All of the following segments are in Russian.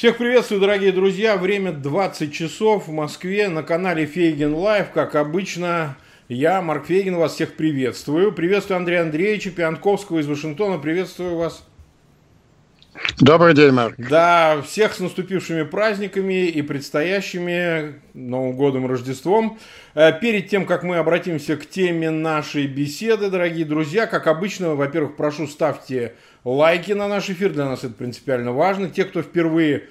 Всех приветствую, дорогие друзья. Время 20 часов в Москве на канале Фейгин Live. Как обычно, я, Марк Фейгин, вас всех приветствую. Приветствую Андрея Андреевича Пионтковского из Вашингтона. Приветствую вас. Добрый день, Марк. Да, всех с наступившими праздниками и предстоящими Новым годом, Рождеством. Э, перед тем, как мы обратимся к теме нашей беседы, дорогие друзья, как обычно, во-первых, прошу ставьте лайки на наш эфир, для нас это принципиально важно. Те, кто впервые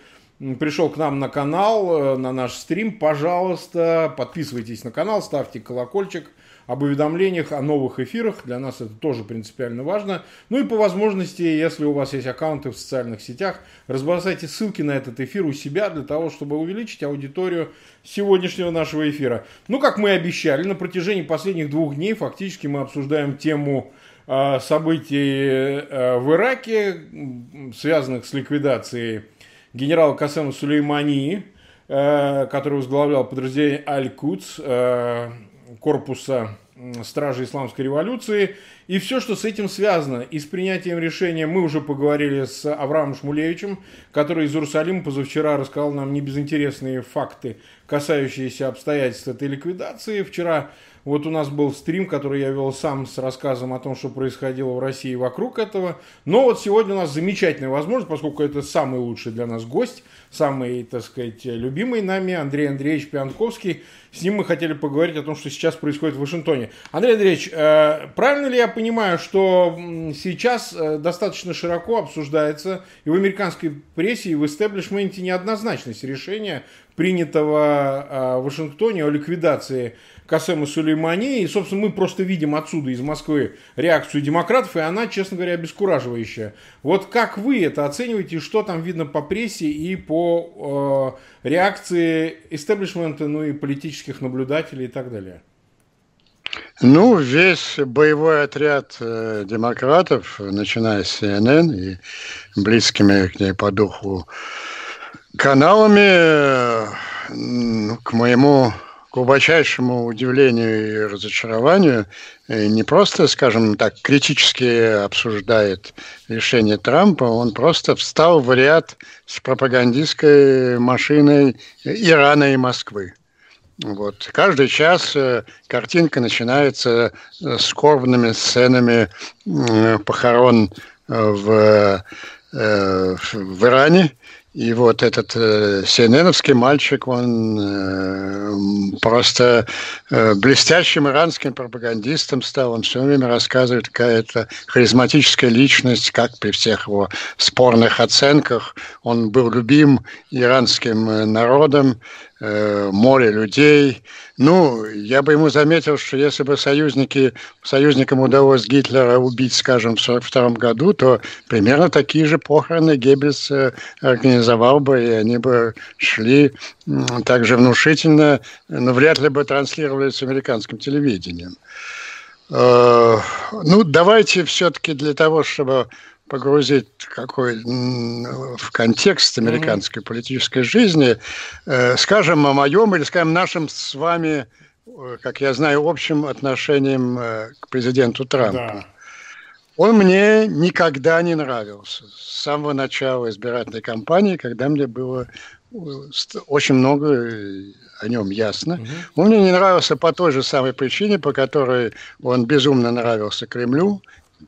пришел к нам на канал, э, на наш стрим, пожалуйста, подписывайтесь на канал, ставьте колокольчик об уведомлениях о новых эфирах. Для нас это тоже принципиально важно. Ну и по возможности, если у вас есть аккаунты в социальных сетях, разбросайте ссылки на этот эфир у себя для того, чтобы увеличить аудиторию сегодняшнего нашего эфира. Ну, как мы и обещали, на протяжении последних двух дней фактически мы обсуждаем тему событий э, в Ираке, связанных с ликвидацией генерала Касема Сулеймани, э, который возглавлял подразделение Аль-Кудс, корпуса Стражи Исламской революции, и все, что с этим связано. И с принятием решения мы уже поговорили с Авраамом Шмулевичем, который из Иерусалима позавчера рассказал нам небезынтересные факты, касающиеся обстоятельств этой ликвидации. Вчера вот у нас был стрим, который я вел сам с рассказом о том, что происходило в России вокруг этого. Но вот сегодня у нас замечательная возможность, поскольку это самый лучший для нас гость, самый, так сказать, любимый нами Андрей Андреевич Пианковский. С ним мы хотели поговорить о том, что сейчас происходит в Вашингтоне. Андрей Андреевич, э, правильно ли я понимаю, что сейчас э, достаточно широко обсуждается и в американской прессе, и в истеблишменте неоднозначность решения, принятого э, в Вашингтоне о ликвидации Касема Сулеймани. И, собственно, мы просто видим отсюда, из Москвы, реакцию демократов, и она, честно говоря, обескураживающая. Вот как вы это оцениваете, что там видно по прессе и по э, реакции истеблишмента, ну и политических наблюдателей и так далее? Ну, весь боевой отряд э, демократов, начиная с CNN и близкими к ней по духу каналами, э, к моему глубочайшему удивлению и разочарованию э, не просто, скажем так, критически обсуждает решение Трампа, он просто встал в ряд с пропагандистской машиной Ирана и Москвы. Вот. Каждый час э, картинка начинается э, скорбными сценами похорон в, в Иране, и вот этот э, cnn мальчик, он э, просто э, блестящим иранским пропагандистом стал. Он все время рассказывает, какая-то харизматическая личность, как при всех его спорных оценках. Он был любим иранским э, народом, э, море людей. Ну, я бы ему заметил, что если бы союзники, союзникам удалось Гитлера убить, скажем, в 1942 году, то примерно такие же похороны Геббельс э, организовал бы, и они бы шли так же внушительно, но вряд ли бы транслировались американским телевидением. Э, ну, давайте все-таки для того, чтобы погрузить какой в контекст американской mm-hmm. политической жизни, э, скажем о моем или скажем нашем с вами, э, как я знаю, общим отношением э, к президенту Трампу. Да. Он мне никогда не нравился с самого начала избирательной кампании, когда мне было очень много о нем ясно. Угу. Он мне не нравился по той же самой причине, по которой он безумно нравился Кремлю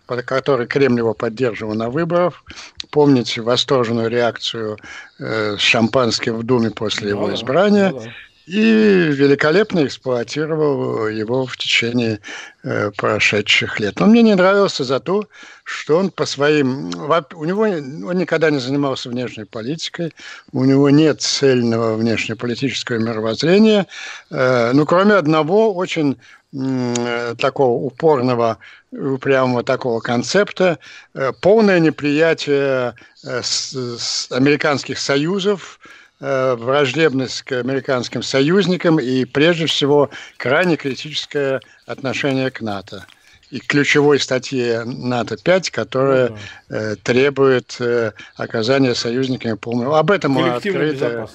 который Кремль его поддерживал на выборах. Помните восторженную реакцию э, с шампанским в Думе после да, его избрания. Да, да. И великолепно эксплуатировал его в течение э, прошедших лет. Но мне не нравился за то, что он по своим... У него он никогда не занимался внешней политикой, у него нет цельного внешнеполитического мировоззрения, э, ну, кроме одного очень такого упорного упрямого такого концепта, э, полное неприятие э, американских союзов, э, враждебность к американским союзникам и, прежде всего, крайне критическое отношение к НАТО. И ключевой статье НАТО-5, которая ну, да. требует оказания союзниками полного... Об этом открыто...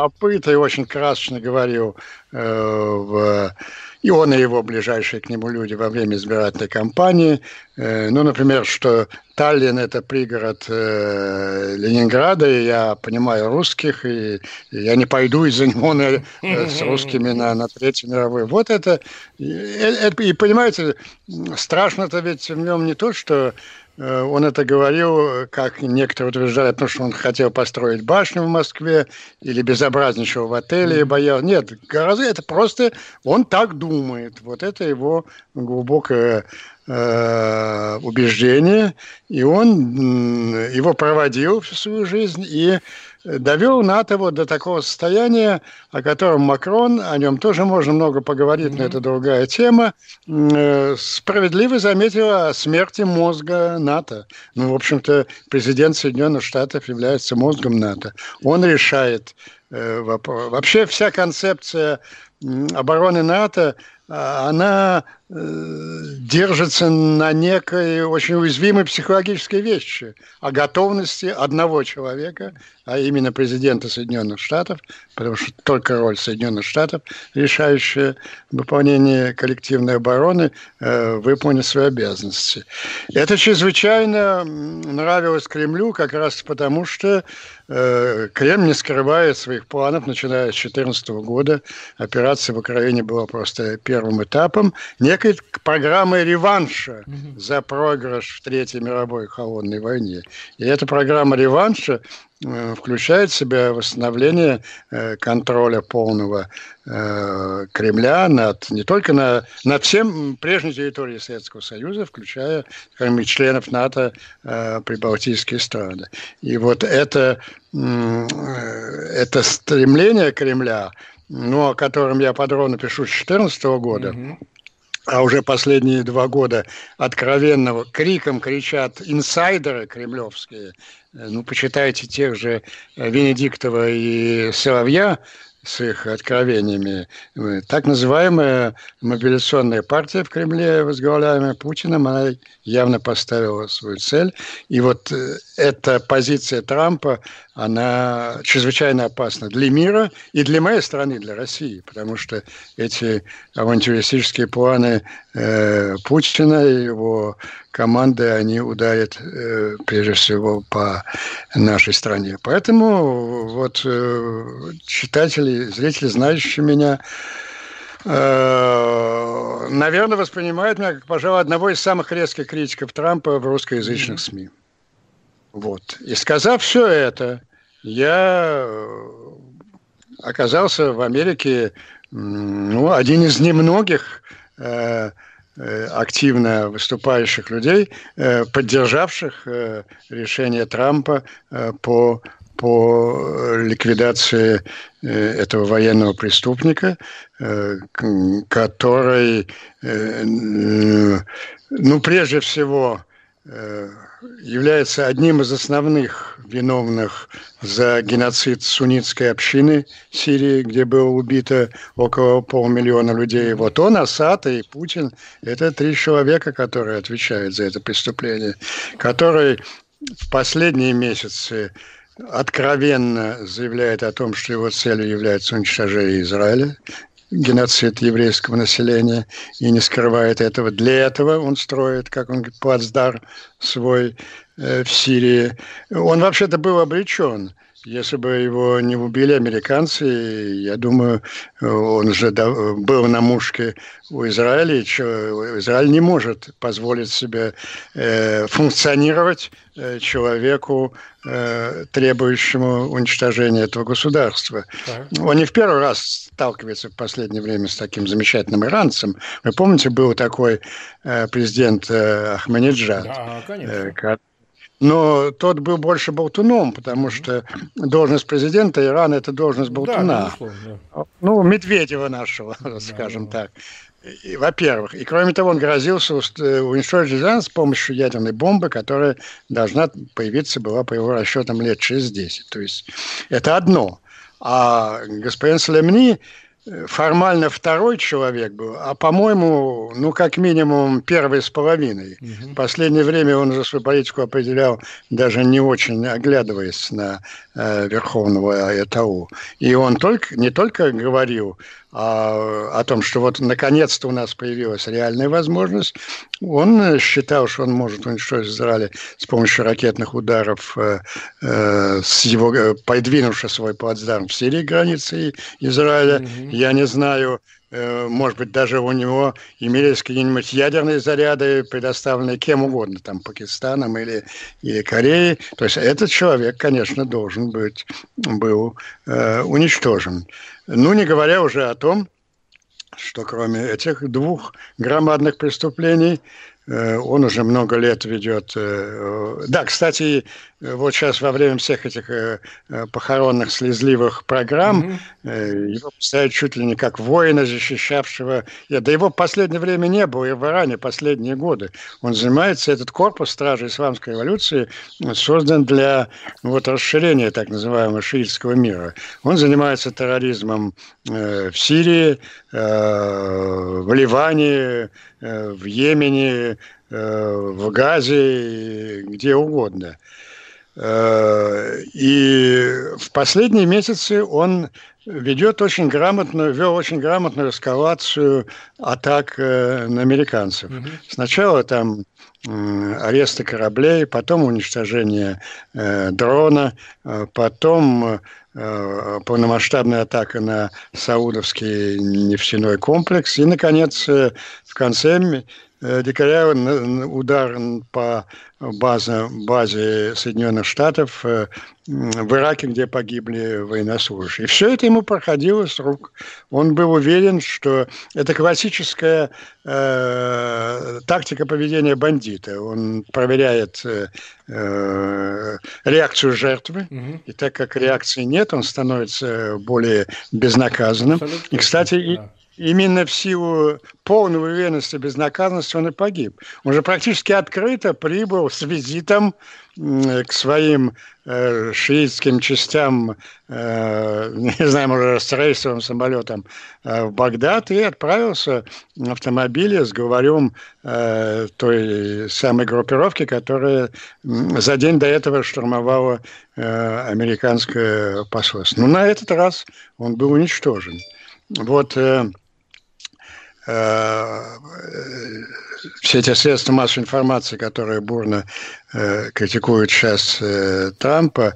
опыт и очень красочно говорил э, в и он, и его ближайшие к нему люди во время избирательной кампании. Э, ну, например, что Таллин – это пригород э, Ленинграда, и я понимаю русских, и, и я не пойду из-за него на, э, с русскими на, на Третью мировую. Вот это и, и, понимаете, страшно-то ведь в нем не то, что Э, он это говорил, как некоторые утверждают, потому что он хотел построить башню в Москве или безобразничал в отеле и боял. Нет, гораздо это просто он так думает. Вот это его глубокое э, убеждение, и он его проводил всю свою жизнь и довел НАТО вот до такого состояния, о котором Макрон, о нем тоже можно много поговорить, mm-hmm. но это другая тема, э, справедливо заметил о смерти мозга НАТО. Ну, в общем-то, президент Соединенных Штатов является мозгом НАТО. Он решает э, вопрос. Вообще вся концепция обороны НАТО она э, держится на некой очень уязвимой психологической вещи, о готовности одного человека, а именно президента Соединенных Штатов, потому что только роль Соединенных Штатов, решающая выполнение коллективной обороны, э, выполнить свои обязанности. Это чрезвычайно нравилось Кремлю как раз потому, что э, Кремль не скрывает своих планов, начиная с 2014 года. Операция в Украине была просто первой первым этапом некой программы реванша за проигрыш в Третьей мировой холодной войне. И эта программа реванша э, включает в себя восстановление э, контроля полного э, Кремля над, не только на, над всем прежней территорией Советского Союза, включая скажем, и членов НАТО прибалтийские страны. И вот это, это стремление Кремля – ну, о котором я подробно пишу с 2014 года, а уже последние два года откровенного криком кричат инсайдеры кремлевские, ну, почитайте тех же Венедиктова и Соловья, с их откровениями. Так называемая мобилизационная партия в Кремле, возглавляемая Путиным, она явно поставила свою цель. И вот э, эта позиция Трампа, она чрезвычайно опасна для мира и для моей страны, для России, потому что эти авантюристические планы э, Путина и его команды, они ударят э, прежде всего по нашей стране. Поэтому вот э, читатели, зрители, знающие меня, э, наверное, воспринимают меня как, пожалуй, одного из самых резких критиков Трампа в русскоязычных СМИ. Вот. И сказав все это, я оказался в Америке, ну, один из немногих активно выступающих людей, э, поддержавших э, решение Трампа по по ликвидации этого военного преступника, который, ну, прежде всего, является одним из основных виновных за геноцид суннитской общины Сирии, где было убито около полмиллиона людей. Вот он, Асад и Путин – это три человека, которые отвечают за это преступление, которые в последние месяцы откровенно заявляет о том, что его целью является уничтожение Израиля, геноцид еврейского населения и не скрывает этого. Для этого он строит, как он говорит, плацдар свой э, в Сирии. Он вообще-то был обречен. Если бы его не убили американцы, я думаю, он уже был на мушке у Израиля, и Израиль не может позволить себе э, функционировать э, человеку, э, требующему уничтожения этого государства. Так. Он не в первый раз сталкивается в последнее время с таким замечательным иранцем. Вы помните, был такой президент Ахмадиджад, да, конечно но тот был больше болтуном, потому что должность президента Ирана – это должность болтуна. Да, ну, Медведева нашего, да, скажем да. так. Во-первых. И кроме того, он грозился э, уничтожить Иран с помощью ядерной бомбы, которая должна появиться была, по его расчетам, лет через 10. То есть это одно. А господин Салемни формально второй человек был, а, по-моему, ну, как минимум, первый с половиной. Угу. В последнее время он уже свою политику определял, даже не очень оглядываясь на э, Верховного ЭТАУ. И он только, не только говорил а, о том, что вот наконец-то у нас появилась реальная возможность, он считал, что он может уничтожить Израиль с помощью ракетных ударов, э, э, с его, э, подвинувши свой плацдарм в Сирии границы Израиля. Mm-hmm. Я не знаю, э, может быть, даже у него имелись какие-нибудь ядерные заряды, предоставленные кем угодно, там, Пакистаном или, или Кореей. То есть этот человек, конечно, должен быть, был э, уничтожен. Ну, не говоря уже о том, что кроме этих двух громадных преступлений, э, он уже много лет ведет... Э, да, кстати, вот сейчас во время всех этих э, э, похоронных слезливых программ mm-hmm. его представляют чуть ли не как воина, защищавшего... Да его в последнее время не было, и в Иране последние годы. Он занимается, этот корпус Стражи Исламской революции создан для вот, расширения так называемого шиитского мира. Он занимается терроризмом э, в Сирии, э, в Ливане, э, в Йемене, э, в Газе, где угодно. Э, и в последние месяцы он ведет очень грамотную, вел очень грамотную эскалацию атак э, на американцев. Mm-hmm. Сначала там аресты кораблей, потом уничтожение э, дрона, э, потом э, полномасштабная атака на Саудовский нефтяной комплекс и, наконец, в конце декабря удар по база, базе Соединенных Штатов э, в Ираке, где погибли военнослужащие. И все это ему проходило с рук. Он был уверен, что это классическая э, тактика поведения бандита. Он проверяет э, э, реакцию жертвы, угу. и так как реакции нет, он становится более безнаказанным. Абсолютно. И, кстати, да. Именно в силу полной уверенности безнаказанности он и погиб. Он же практически открыто прибыл с визитом к своим э, шиитским частям, э, не знаю, может, с рейсовым самолетом э, в Багдад и отправился на автомобиле с главарем э, той самой группировки, которая за день до этого штурмовала э, американское посольство. Но на этот раз он был уничтожен. Вот э, все эти средства массовой информации, которые бурно э, критикуют сейчас э, Трампа,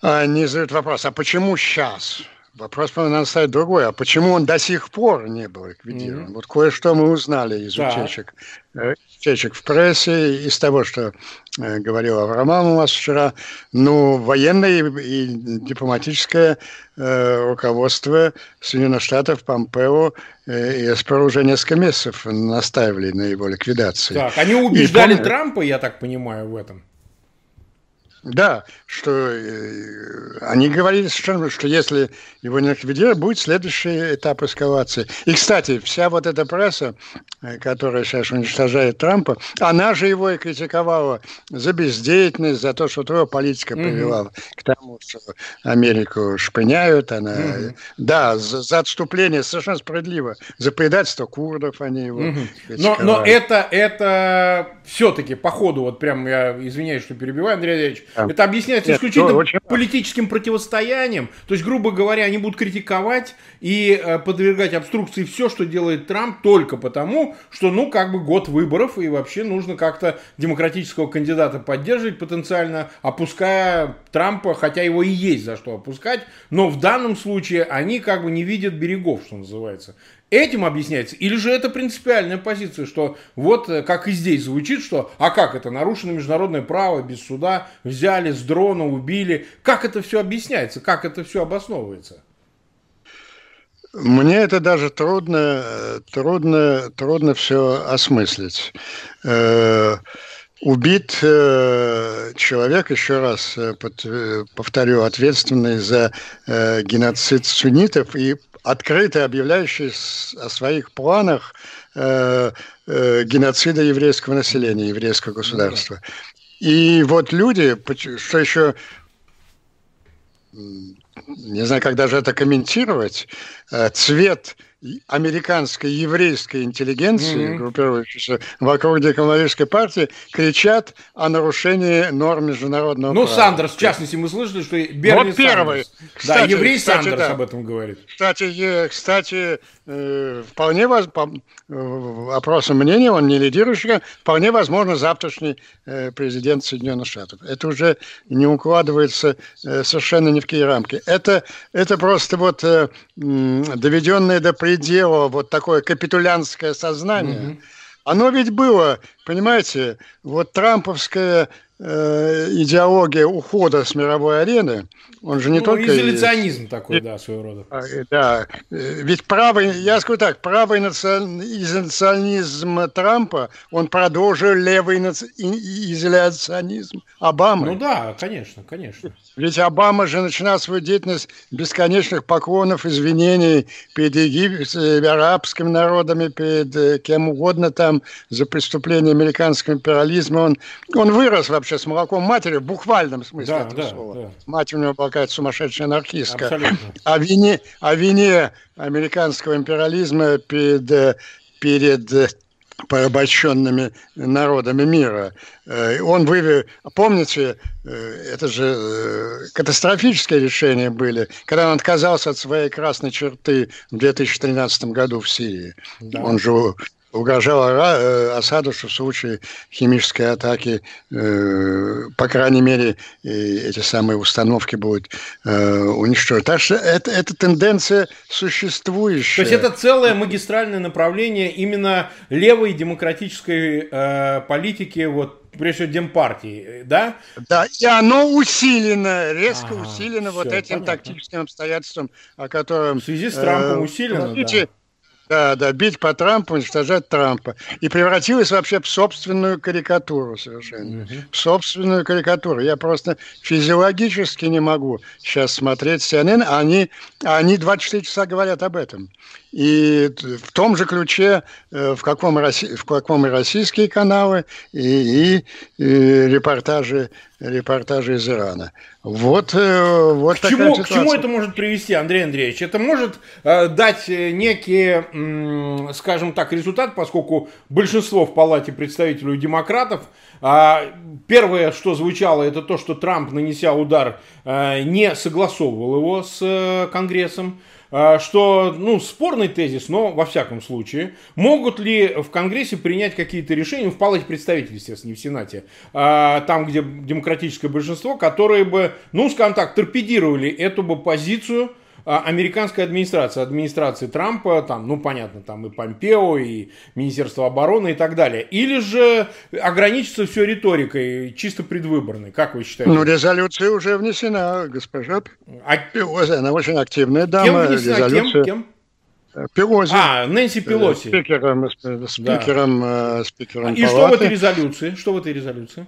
они задают вопрос, а почему сейчас? Вопрос, надо ставить другой. А почему он до сих пор не был ликвидирован? Mm-hmm. Вот кое-что мы узнали из да. утечек, э, утечек в прессе, из того, что э, говорил Авраам у вас вчера. Ну, военное и, и дипломатическое э, руководство Соединенных Штатов, Помпео э, и СПР уже несколько месяцев настаивали на его ликвидации. Так, они убеждали и, Трампа, я так понимаю, в этом. Да, что э, они говорили совершенно, что если его не ликвидируют, будет следующий этап эскалации. И, кстати, вся вот эта пресса, э, которая сейчас уничтожает Трампа, она же его и критиковала за бездеятельность, за то, что его политика привела угу. к тому, что Америку шпыняют. Она, угу. Да, за, за отступление совершенно справедливо. За предательство курдов они его угу. но, но это, это все-таки, по ходу, вот прям я извиняюсь, что перебиваю, Андрей Андреевич, это объясняется Нет, исключительно очень... политическим противостоянием. То есть, грубо говоря, они будут критиковать и э, подвергать обструкции все, что делает Трамп, только потому, что, ну, как бы год выборов, и вообще нужно как-то демократического кандидата поддерживать потенциально, опуская Трампа, хотя его и есть за что опускать, но в данном случае они как бы не видят берегов, что называется. Этим объясняется? Или же это принципиальная позиция, что вот э, как и здесь звучит, что а как это, нарушено международное право, без суда, взяли с дрона, убили. Как это все объясняется, как это все обосновывается? Мне это даже трудно, трудно, трудно все осмыслить. Э, убит э, человек, еще раз повторю, ответственный за геноцид суннитов и открыто объявляющий о своих планах э, э, геноцида еврейского населения, еврейского государства. Ну, да. И вот люди, что еще не знаю, как даже это комментировать, э, цвет американской еврейской интеллигенции, mm-hmm. группирующейся вокруг деколонистской партии, кричат о нарушении норм международного ну, права. Ну, Сандерс, в частности, мы слышали, что Берни вот первый. Сандерс. Кстати, да, еврей кстати, Сандерс да. об этом говорит. Кстати, кстати э, вполне воз... по э, опросам мнения, он не лидирующий, вполне возможно завтрашний э, президент Соединенных Штатов. Это уже не укладывается совершенно ни в какие рамки. Это, это просто вот доведенное до предела вот такое капитулянское сознание, mm-hmm. оно ведь было, понимаете, вот трамповская э, идеология ухода с мировой арены, он же не ну, только... Изоляционизм есть, такой, да, своего рода. А, да, ведь правый, я скажу так, правый изоляционизм Трампа, он продолжил левый изоляционизм Обамы. Ну да, конечно, конечно. Ведь Обама же начинал свою деятельность бесконечных поклонов, извинений перед египетскими, арабскими народами, перед э, кем угодно там за преступление американского империализма. Он, он вырос вообще с молоком матери в буквальном смысле да, этого да, слова. Да. Мать у него была какая-то сумасшедшая анархистка. Абсолютно. О вине, о вине американского империализма перед, э, перед э, порабощенными народами мира. Э, он вывел, помните, это же катастрофические решения были, когда он отказался от своей красной черты в 2013 году в Сирии. Да. Он же угрожал э, Асаду, что в случае химической атаки, э, по крайней мере, эти самые установки будут э, уничтожены. Так что это, это тенденция существующая. То есть это целое магистральное направление именно левой демократической э, политики, вот прежде всего Демпартии, да? Да, и оно усилено, резко ага, усилено все, вот этим понятно. тактическим обстоятельством, о котором... В связи с Трампом э, усилено, да. Да, да, бить по Трампу, уничтожать Трампа. И превратилась вообще в собственную карикатуру совершенно. Угу. В собственную карикатуру. Я просто физиологически не могу сейчас смотреть CNN. Они, они 24 часа говорят об этом. И в том же ключе, э, в каком, в каком и российские каналы, и, и, и репортажи, репортажи из Ирана. Вот, э, вот к чему, ситуация. К чему это может привести, Андрей Андреевич? Это может э, дать некий, э, скажем так, результат, поскольку большинство в Палате представителей демократов, э, первое, что звучало, это то, что Трамп, нанеся удар, э, не согласовывал его с э, Конгрессом. А, что, ну, спорный тезис, но во всяком случае, могут ли в Конгрессе принять какие-то решения, в Палате представителей, естественно, не в Сенате, а, там, где демократическое большинство, которые бы, ну, скажем так, торпедировали эту бы позицию, а, американской администрации, администрации Трампа, там, ну, понятно, там и Помпео, и Министерство обороны и так далее. Или же ограничится все риторикой, чисто предвыборной, как вы считаете? Ну, резолюция уже внесена, госпожа а... Пелози, она очень активная дама. Кем внесена? Резолюция... Кем? Кем? Пелози. А, Нэнси Пелоси. Спикером, спикером, да. спикером И палаты. что в этой резолюции? Что в этой резолюции?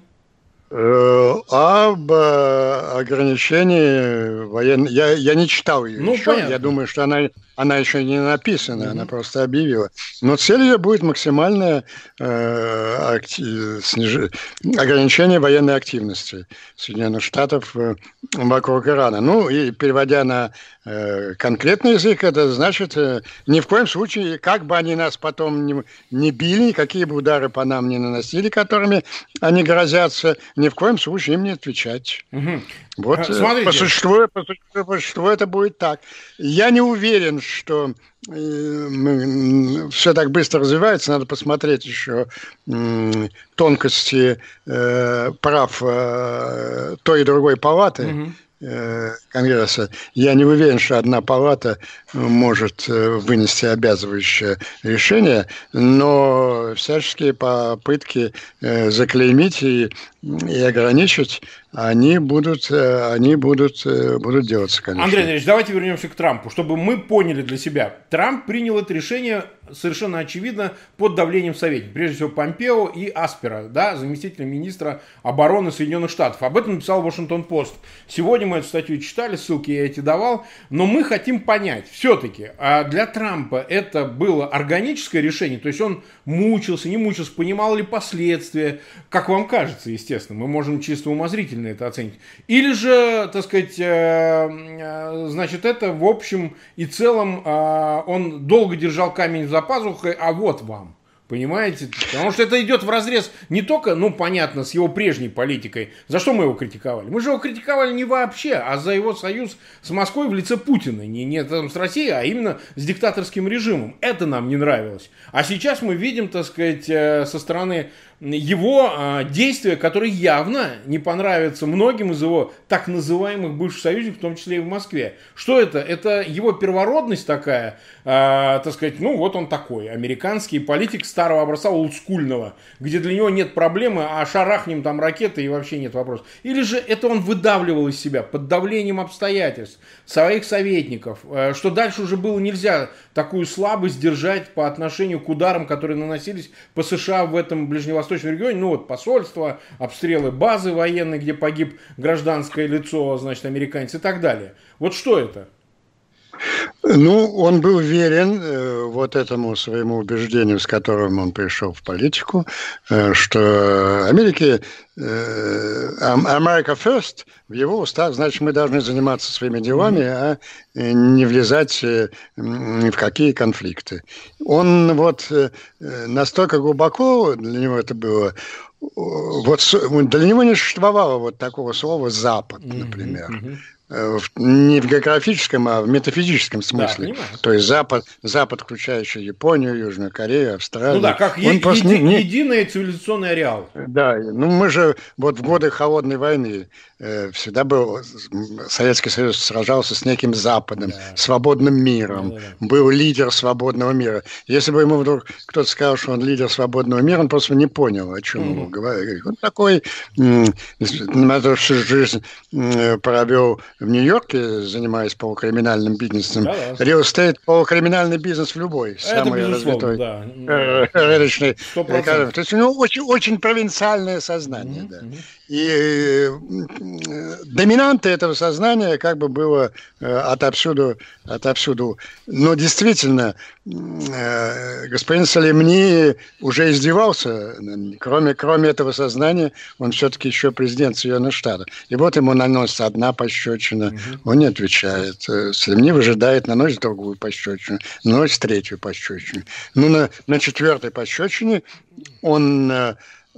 Э, об э, ограничении военной... Я, я не читал ее ну, еще. Понятно. Я думаю, что она, она еще не написана, mm-hmm. она просто объявила. Но цель ее будет максимальное э, акти... сниж... ограничение военной активности Соединенных Штатов э, вокруг Ирана. Ну, и переводя на э, конкретный язык, это значит, э, ни в коем случае, как бы они нас потом не, не били, какие бы удары по нам не наносили, которыми они грозятся, ни в коем случае им не отвечать. Угу. Вот а, Смотрите. по существу, по, существу, по существу это будет так. Я не уверен, что э, все так быстро развивается, надо посмотреть еще тонкости э, прав э, той и другой палаты. Конгресса. Я не уверен, что одна палата может вынести обязывающее решение, но всяческие попытки заклеймить и, и ограничить они будут, э, они будут, э, будут делаться, конечно. Андрей Андреевич, давайте вернемся к Трампу, чтобы мы поняли для себя. Трамп принял это решение совершенно очевидно под давлением советников, прежде всего Помпео и Аспера, да, заместителя министра обороны Соединенных Штатов. Об этом написал Вашингтон-Пост. Сегодня мы эту статью читали, ссылки я эти давал, но мы хотим понять, все-таки, а для Трампа это было органическое решение, то есть он мучился, не мучился, понимал ли последствия, как вам кажется, естественно, мы можем чисто умозрительно положительно это оценить. Или же, так сказать, э, значит, это в общем и целом он долго держал камень за пазухой, а вот вам. Понимаете? Потому что это идет в разрез не только, ну, понятно, с его прежней политикой. За что мы его критиковали? Мы же его критиковали не вообще, а за его союз с Москвой в лице Путина. Не, не там, с Россией, а именно с диктаторским режимом. Это нам не нравилось. А сейчас мы видим, так сказать, э, со стороны его а, действия, которые явно не понравятся многим из его так называемых бывших союзников, в том числе и в Москве. Что это? Это его первородность такая, а, так сказать, ну вот он такой, американский политик старого образца, олдскульного, где для него нет проблемы, а шарахнем там ракеты и вообще нет вопросов. Или же это он выдавливал из себя под давлением обстоятельств, своих советников, а, что дальше уже было нельзя такую слабость держать по отношению к ударам, которые наносились по США в этом ближневосточном Восточном регионе, ну вот посольство, обстрелы базы военной, где погиб гражданское лицо, значит, американец и так далее. Вот что это? Ну, он был верен э, вот этому своему убеждению, с которым он пришел в политику, э, что Америки, э, America first, в его устах, значит, мы должны заниматься своими делами, а не влезать э, ни в какие конфликты. Он вот э, настолько глубоко для него это было, вот для него не существовало вот такого слова «запад», например. Mm-hmm. Э, не в географическом, а в метафизическом смысле. Да, То есть Запад, Запад, включающий Японию, Южную Корею, Австралию. Ну да, как он е- просто еди- не... единый цивилизационный ареал. Да, ну мы же вот в годы Холодной войны э, всегда был, Советский Союз сражался с неким Западом, да. свободным миром, да, был лидер свободного мира. Если бы ему вдруг кто-то сказал, что он лидер свободного мира, он просто не понял, о чем mm-hmm. его говорит. Он такой, на всю жизнь провел в Нью-Йорке, занимаясь полукриминальным бизнесом. Да, да. Estate – полукриминальный бизнес в любой, Это самый развитой да. рыночный. То есть у него очень, очень провинциальное сознание. Mm-hmm. Да. И э, доминантой этого сознания как бы было э, отовсюду, отовсюду. Но действительно, э, господин Салемни уже издевался. Кроме, кроме этого сознания, он все-таки еще президент Соединенных Штатов. И вот ему наносится одна пощечина, угу. он не отвечает. Салемни выжидает, наносит другую пощечину, наносит третью пощечину. Ну, на, на четвертой пощечине он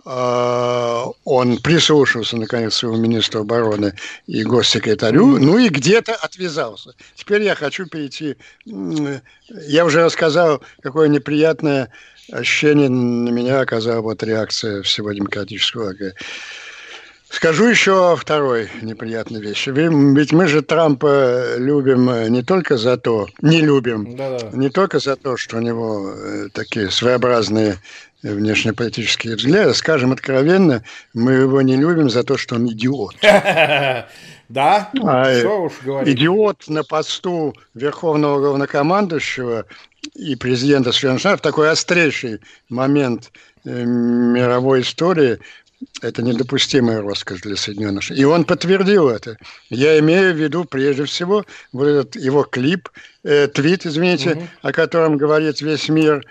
он прислушался, наконец, своему министру обороны и госсекретарю, ну и где-то отвязался. Теперь я хочу перейти... Я уже рассказал, какое неприятное ощущение на меня оказала вот реакция всего демократического лагеря. Скажу еще второй неприятной вещи. Ведь мы же Трампа любим не только за то, не любим, Да-да. не только за то, что у него э, такие своеобразные внешнеполитические взгляды. Скажем откровенно, мы его не любим за то, что он идиот. Да? А что уж говорить. Идиот на посту верховного главнокомандующего и президента Соединенных Штатов такой острейший момент э, мировой истории – это недопустимая роскошь для Соединенных Штатов. И он подтвердил это. Я имею в виду прежде всего вот этот его клип, э, твит, извините, угу. о котором говорит весь мир,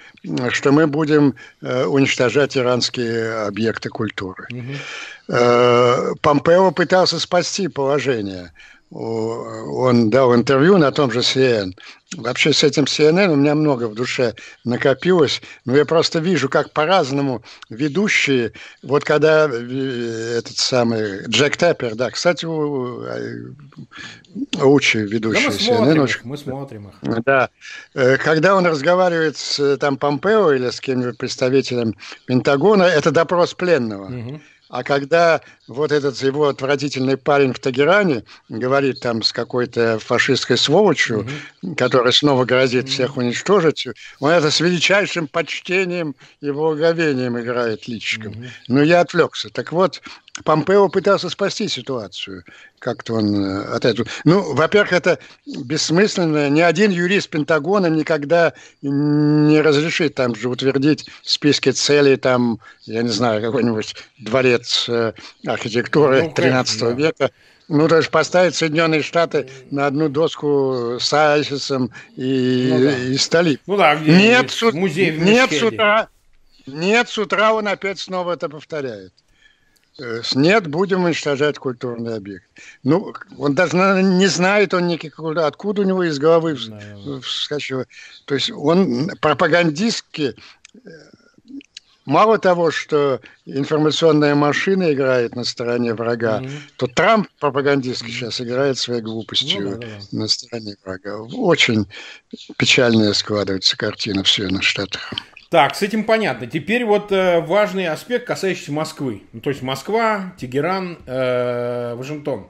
что мы будем э, уничтожать иранские объекты культуры. Угу. Э, Помпео пытался спасти положение он дал интервью на том же CNN. Вообще с этим CNN у меня много в душе накопилось, но я просто вижу, как по-разному ведущие, вот когда э, этот самый Джек Теппер, да, кстати, Учи ведущий да мы CNN. Смотрим их, мы смотрим их. Да. Э, когда он разговаривает с там Помпео или с кем-нибудь представителем Пентагона, это допрос пленного. Угу. А когда вот этот его отвратительный парень в Тагеране говорит там с какой-то фашистской сволочью, угу. которая снова грозит всех уничтожить, он это с величайшим почтением и благоговением играет личиком. Угу. Но я отвлекся. Так вот, Помпео пытался спасти ситуацию. Как-то он э, от этого... Ну, во-первых, это бессмысленно. Ни один юрист Пентагона никогда не разрешит там же утвердить в списке целей там, я не знаю, какой-нибудь дворец э, архитектуры ну, 13 да. века. Ну, то есть поставить Соединенные Штаты на одну доску с Айсисом и, ну, да. и Стали. Ну да, где нет, с, музей нет с утра, нет, с утра он опять снова это повторяет. Э, нет, будем уничтожать культурный объект. Ну, он даже не знает, он никак, откуда у него из головы вскочило. То есть он пропагандистски э, Мало того, что информационная машина играет на стороне врага, mm-hmm. то Трамп пропагандистски mm-hmm. сейчас играет своей глупостью ну, да, да. на стороне врага. Очень печальная складывается картина в Соединенных Штатах. Так, с этим понятно. Теперь вот э, важный аспект, касающийся Москвы. Ну, то есть Москва, Тегеран, э, Вашингтон.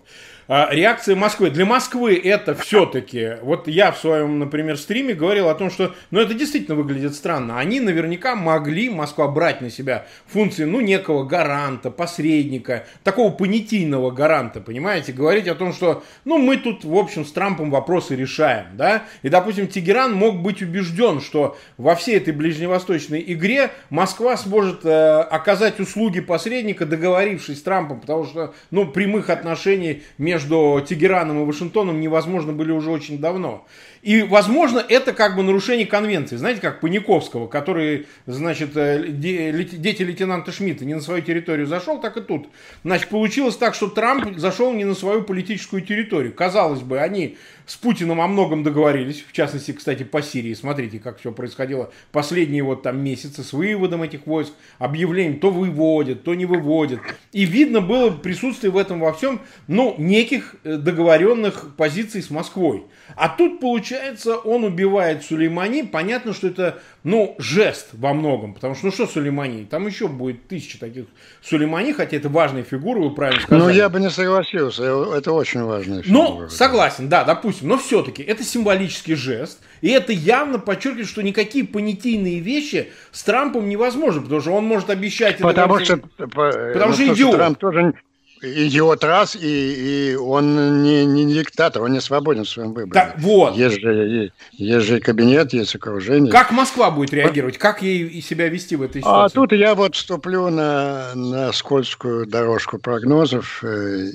Реакция Москвы. Для Москвы это все-таки, вот я в своем, например, стриме говорил о том, что, ну, это действительно выглядит странно. Они наверняка могли, Москва, брать на себя функции, ну, некого гаранта, посредника, такого понятийного гаранта, понимаете, говорить о том, что, ну, мы тут, в общем, с Трампом вопросы решаем, да, и, допустим, Тегеран мог быть убежден, что во всей этой ближневосточной игре Москва сможет э, оказать услуги посредника, договорившись с Трампом, потому что, ну, прямых отношений между между Тегераном и Вашингтоном невозможно были уже очень давно. И, возможно, это как бы нарушение конвенции. Знаете, как Паниковского, который, значит, э, дети лейтенанта Шмидта не на свою территорию зашел, так и тут. Значит, получилось так, что Трамп зашел не на свою политическую территорию. Казалось бы, они с Путиным о многом договорились, в частности, кстати, по Сирии. Смотрите, как все происходило последние вот там месяцы с выводом этих войск, объявлением то выводят, то не выводят. И видно было присутствие в этом во всем, ну, неких э, договоренных позиций с Москвой. А тут, получается, он убивает Сулеймани. Понятно, что это, ну, жест во многом. Потому что, ну что Сулеймани? Там еще будет тысяча таких Сулеймани, хотя это важная фигура, вы правильно сказали. Ну, я бы не согласился. Это очень важная фигура. Ну, согласен, да, допустим. Но все-таки это символический жест. И это явно подчеркивает, что никакие понятийные вещи с Трампом невозможны. Потому что он может обещать... Потому это, что... Потому ну, что идиот. Трамп тоже идиот раз, и, и он не, не диктатор, он не свободен в своем выборе. Так, вот. Есть же, есть же кабинет, есть окружение. Как Москва будет реагировать? Как ей себя вести в этой а ситуации? А тут я вот вступлю на, на скользкую дорожку прогнозов. Э,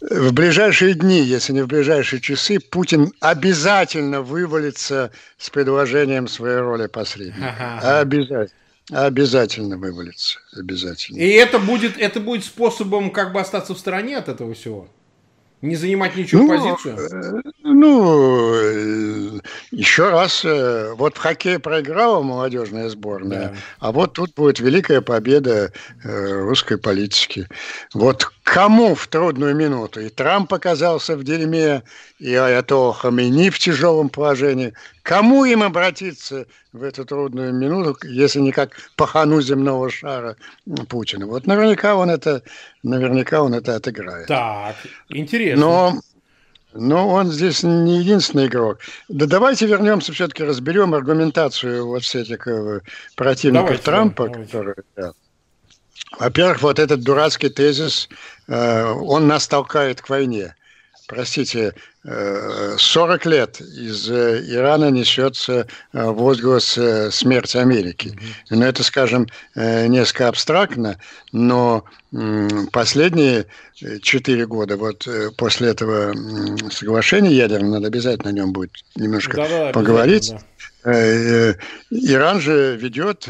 в ближайшие дни, если не в ближайшие часы, Путин обязательно вывалится с предложением своей роли посредника. Ага. Обязательно. Обязательно вывалится, обязательно. И это будет, это будет способом как бы остаться в стороне от этого всего? Не занимать ничью ну, позицию? Э, ну, э, еще раз, э, вот в хоккее проиграла молодежная сборная, да. а вот тут будет великая победа русской политики. Вот кому в трудную минуту? И Трамп оказался в дерьме, и Аятолла Хамини в тяжелом положении. Кому им обратиться в эту трудную минуту, если не как пахану земного шара Путина? Вот наверняка он это, наверняка он это отыграет. Так, интересно. Но но он здесь не единственный игрок. Да давайте вернемся, все-таки разберем аргументацию вот с этих э, противников давайте, Трампа, которые... Да. Во-первых, вот этот дурацкий тезис, э, он нас толкает к войне простите, 40 э, лет из э, Ирана несется э, возглас смерти Америки. Но это, скажем, несколько абстрактно, но последние 4 года, вот после этого соглашения ядерного, надо обязательно о нем будет немножко да, да, поговорить. Да. Иран же ведет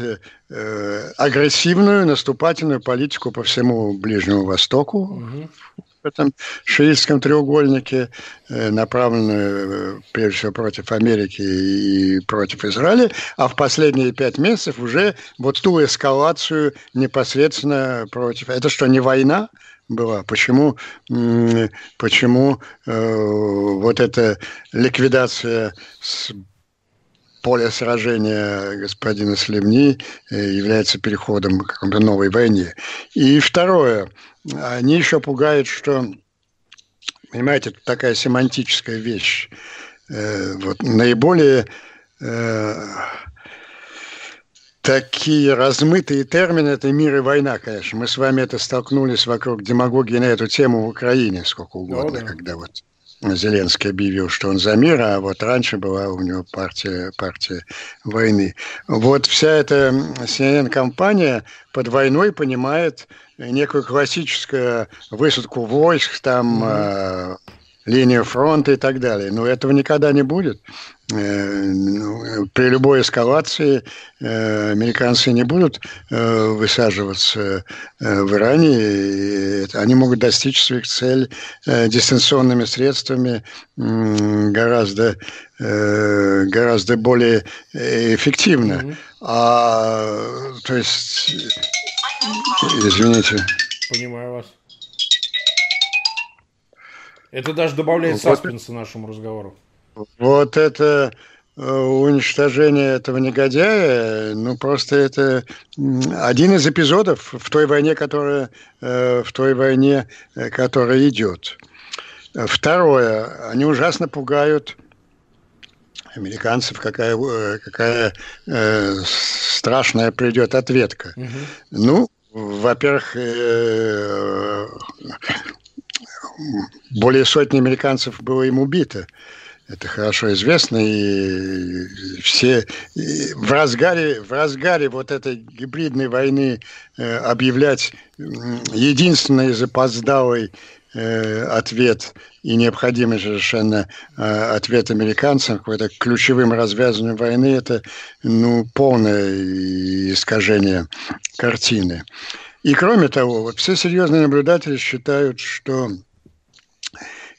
агрессивную наступательную политику по всему Ближнему Востоку, угу в этом шиитском треугольнике, э, направленную э, прежде всего против Америки и против Израиля, а в последние пять месяцев уже вот ту эскалацию непосредственно против... Это что, не война? была. Почему, почему э, вот эта ликвидация с поля сражения господина Слемни э, является переходом к какой-то новой войне. И второе, они еще пугают, что, понимаете, это такая семантическая вещь. Э, вот наиболее э, такие размытые термины – это мир и война, конечно. Мы с вами это столкнулись вокруг демагогии на эту тему в Украине сколько угодно, ну, да. когда вот Зеленский объявил, что он за мир, а вот раньше была у него партия, партия войны. Вот вся эта CNN-компания под войной понимает некую классическую высадку войск, там mm-hmm. э, линию фронта и так далее. Но этого никогда не будет. Ну, при любой эскалации американцы не будут высаживаться в Иране. Они могут достичь своих целей дистанционными средствами гораздо, гораздо более эффективно. Mm-hmm. А, то есть, извините. Понимаю вас. Это даже добавляет вот, саспенса нашему разговору. Вот это э, уничтожение этого негодяя, ну просто это один из эпизодов в той войне, которая э, в той войне, э, которая идет. Второе, они ужасно пугают американцев, какая, какая страшная придет ответка. Угу. Ну, во-первых, более сотни американцев было им убито. Это хорошо известно, и все и в разгаре, в разгаре вот этой гибридной войны э, объявлять единственный запоздалый э, ответ и необходимый совершенно э, ответ американцам к это ключевым развязыванию войны, это ну, полное искажение картины. И кроме того, вот все серьезные наблюдатели считают, что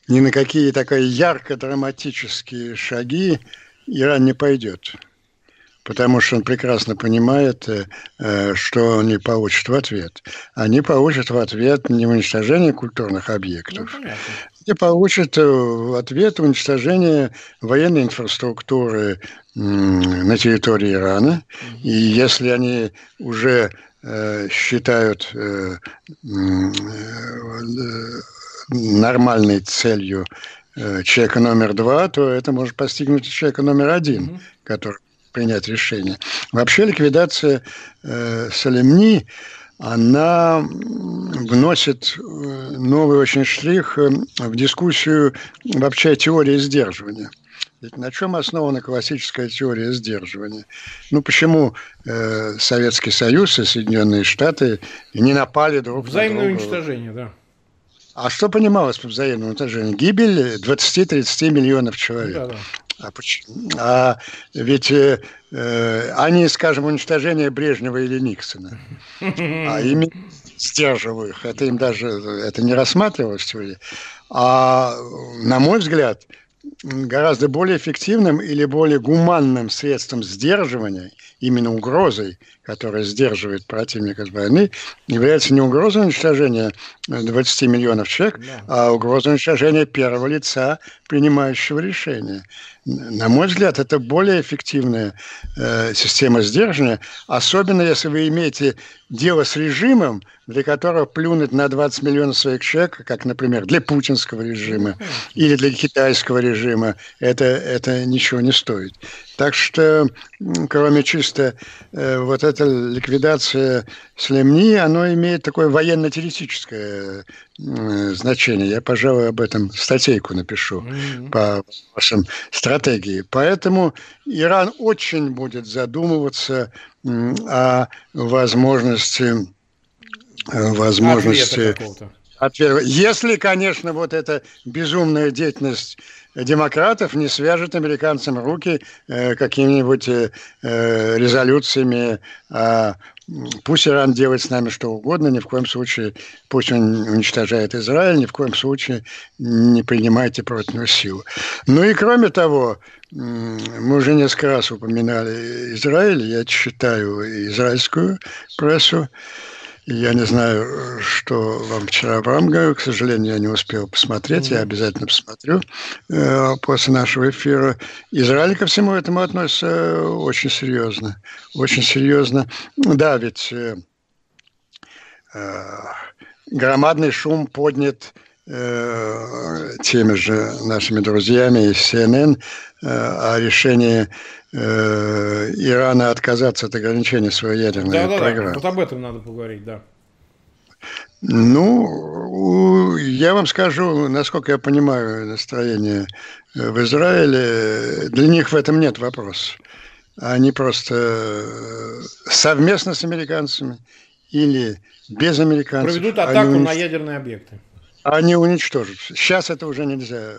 ни на какие такие ярко-драматические шаги Иран не пойдет. Потому что он прекрасно понимает, э, э, что они получат в ответ. Они получат в ответ не уничтожение культурных объектов, ну, они получат э, в ответ уничтожение военной инфраструктуры на территории Ирана. И если они уже считают нормальной целью э, человека номер два, то это может постигнуть человека номер один, mm-hmm. который принять решение. Вообще ликвидация э, Салемни, она вносит э, новый очень штрих э, в дискуссию вообще теории сдерживания. Ведь на чем основана классическая теория сдерживания? Ну, почему э, Советский Союз и Соединенные Штаты не напали друг Взаимное на друга? Взаимное уничтожение, да. А что понималось под взаимным уничтожением? Гибель 20-30 миллионов человек. Да, да. А, почему? а ведь э, они, скажем, уничтожение Брежнева или Никсона, а ими сдерживают их. Это им даже это не рассматривалось теории. А на мой взгляд, гораздо более эффективным или более гуманным средством сдерживания, именно угрозой, которая сдерживает противника с войны, является не угроза уничтожения 20 миллионов человек, а угроза уничтожения первого лица, принимающего решение. На мой взгляд, это более эффективная э, система сдерживания, особенно если вы имеете дело с режимом, для которого плюнуть на 20 миллионов своих человек, как, например, для путинского режима или для китайского режима, это, это ничего не стоит. Так что, кроме чисто э, вот этой ликвидации Слемни, оно имеет такое военно-теоретическое э, значение. Я, пожалуй, об этом статейку напишу mm-hmm. по вашим стратегии. Поэтому Иран очень будет задумываться о возможности э, возможности ответа. Если, конечно, вот эта безумная деятельность демократов не свяжет американцам руки э, какими-нибудь э, э резолюциями э, Пусть Иран делает с нами что угодно, ни в коем случае пусть он уничтожает Израиль, ни в коем случае не принимайте против силу. Ну и кроме того, мы уже несколько раз упоминали Израиль, я читаю израильскую прессу, я не знаю, что вам вчера Авраам говорил, к сожалению, я не успел посмотреть, я обязательно посмотрю э, после нашего эфира. Израиль ко всему этому относится э, очень серьезно, очень серьезно. Да, ведь э, э, громадный шум поднят э, теми же нашими друзьями из CNN о решении э, Ирана отказаться от ограничения своей ядерной да, да, программы. Да, вот об этом надо поговорить, да. Ну, я вам скажу, насколько я понимаю настроение э, в Израиле, для них в этом нет вопроса. Они просто э, совместно с американцами или без американцев. Проведут атаку они... на ядерные объекты. Они уничтожат. Сейчас это уже нельзя.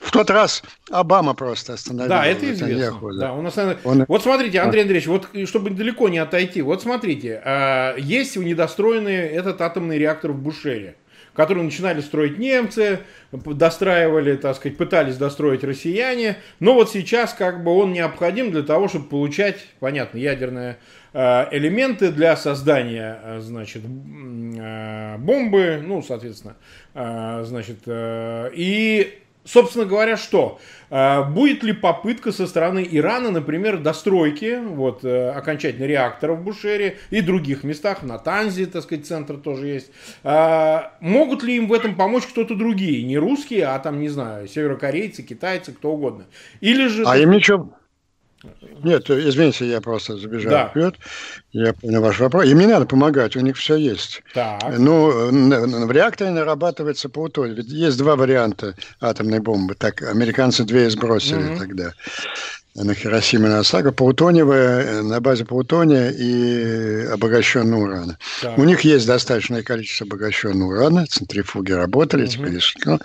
В тот раз Обама просто остановил. Да, это известно. Да. Да, он останов... он... Вот смотрите, Андрей Андреевич, вот чтобы далеко не отойти, вот смотрите, а, есть недостроенный этот атомный реактор в Бушере который начинали строить немцы, достраивали, так сказать, пытались достроить россияне. Но вот сейчас как бы он необходим для того, чтобы получать, понятно, ядерные э, элементы для создания, э, значит, э, бомбы, ну, соответственно, значит, и собственно говоря, что? А, будет ли попытка со стороны Ирана, например, достройки вот, э, окончательно реакторов в Бушере и других местах, на Танзе, так сказать, центр тоже есть. А, могут ли им в этом помочь кто-то другие? Не русские, а там, не знаю, северокорейцы, китайцы, кто угодно. Или же... А им ничего, нет, извините, я просто забежал да. вперед. Я понял ваш вопрос. Им не надо помогать, у них все есть. Так. Ну, в реакторе нарабатывается плутоний. Ведь есть два варианта атомной бомбы. Так, американцы две сбросили угу. тогда на Хиросиме и Нагасаки, плутониевая, на базе плутония и обогащенного урана. Так. У них есть достаточное количество обогащенного урана, центрифуги работали, угу. теперь ну,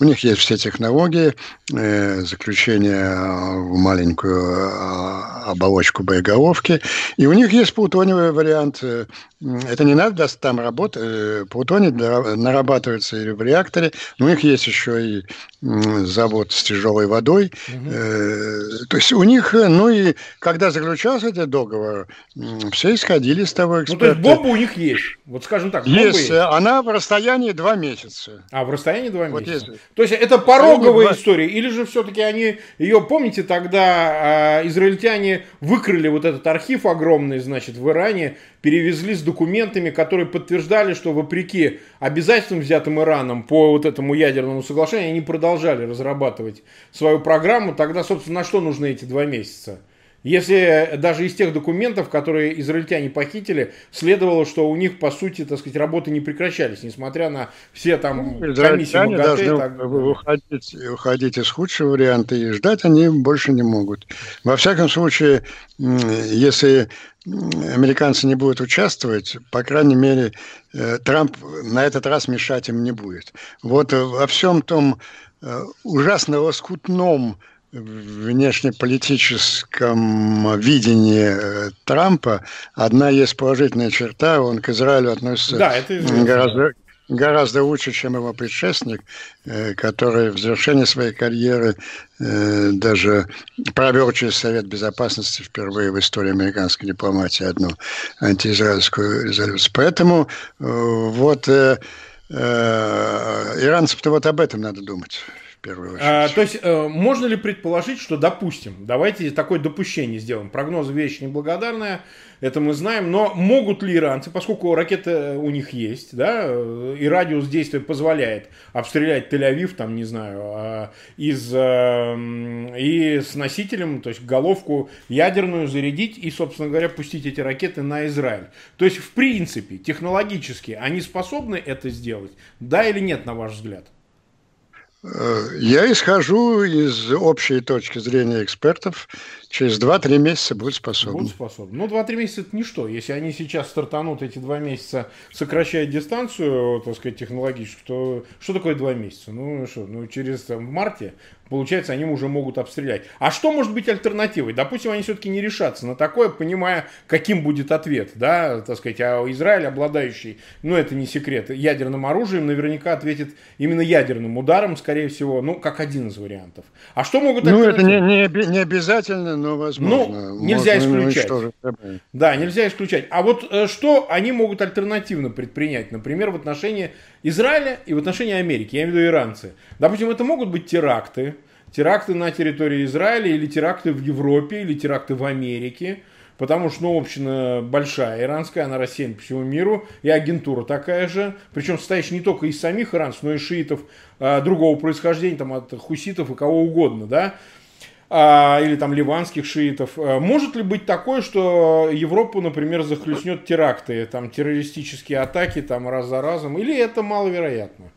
у них есть все технологии, э, заключение в маленькую э, оболочку боеголовки, и у них есть плутониевый вариант. Э, это не надо там работать, э, плутоний нарабатывается или в реакторе, но у них есть еще и завод с тяжелой водой. Угу. То есть у них, э, ну и когда заключался этот договор, все исходили из того эксперта. Ну то есть бомба у них есть, вот скажем так. Есть, есть. она в расстоянии два месяца. А, в расстоянии два вот месяца. Если. То есть это пороговая они... история, или же все-таки они ее, помните, тогда э, израильтяне выкрыли вот этот архив огромный, значит, в Иране, перевезли с документами, которые подтверждали, что вопреки обязательствам, взятым Ираном по вот этому ядерному соглашению, они продолжали разрабатывать свою программу. Тогда, собственно, на что нужны эти два месяца? Если даже из тех документов, которые израильтяне похитили, следовало, что у них, по сути, так сказать, работы не прекращались, несмотря на все там ну, комиссии МАГАТЭ. должны так... уходить, уходить из худшего варианта, и ждать они больше не могут. Во всяком случае, если американцы не будут участвовать, по крайней мере, э, Трамп на этот раз мешать им не будет. Вот во всем том э, ужасно лоскутном внешнеполитическом видении э, Трампа. Одна есть положительная черта, он к Израилю относится да, это гораздо, гораздо лучше, чем его предшественник, э, который в завершении своей карьеры э, даже провел через Совет Безопасности впервые в истории американской дипломатии одну антиизраильскую резолюцию. Поэтому вот иранцев-то вот об этом надо думать первую очередь. А, то есть, э, можно ли предположить, что, допустим, давайте такое допущение сделаем. Прогнозы вещь неблагодарная, это мы знаем, но могут ли иранцы, поскольку ракеты у них есть, да, и радиус действия позволяет обстрелять Тель-Авив, там, не знаю, а, из, э, и с носителем, то есть головку ядерную зарядить и, собственно говоря, пустить эти ракеты на Израиль. То есть, в принципе, технологически они способны это сделать, да или нет, на ваш взгляд? Я исхожу из общей точки зрения экспертов. Через 2-3 месяца будут способны. Будут способны. Ну, 2-3 месяца это ничто. Если они сейчас стартанут эти 2 месяца, сокращая дистанцию, так сказать, технологическую, то что такое 2 месяца? Ну, что, ну, через там, в марте Получается, они уже могут обстрелять. А что может быть альтернативой? Допустим, они все-таки не решатся на такое, понимая, каким будет ответ, да, так сказать, а Израиль, обладающий, ну, это не секрет, ядерным оружием, наверняка ответит именно ядерным ударом, скорее всего, ну, как один из вариантов. А что могут Ну, это не, не, не обязательно, но возможно. Ну, нельзя исключать. Да, нельзя исключать. А вот э, что они могут альтернативно предпринять, например, в отношении Израиля и в отношении Америки, я имею в виду иранцы. Допустим, это могут быть теракты, теракты на территории Израиля или теракты в Европе, или теракты в Америке, потому что, ну, община большая, иранская, она рассеяна по всему миру, и агентура такая же, причем состоящая не только из самих иранцев, но и шиитов а, другого происхождения, там, от хуситов и кого угодно, да, или там ливанских шиитов. А, может ли быть такое, что Европу, например, захлестнет теракты, там террористические атаки там раз за разом, или это маловероятно?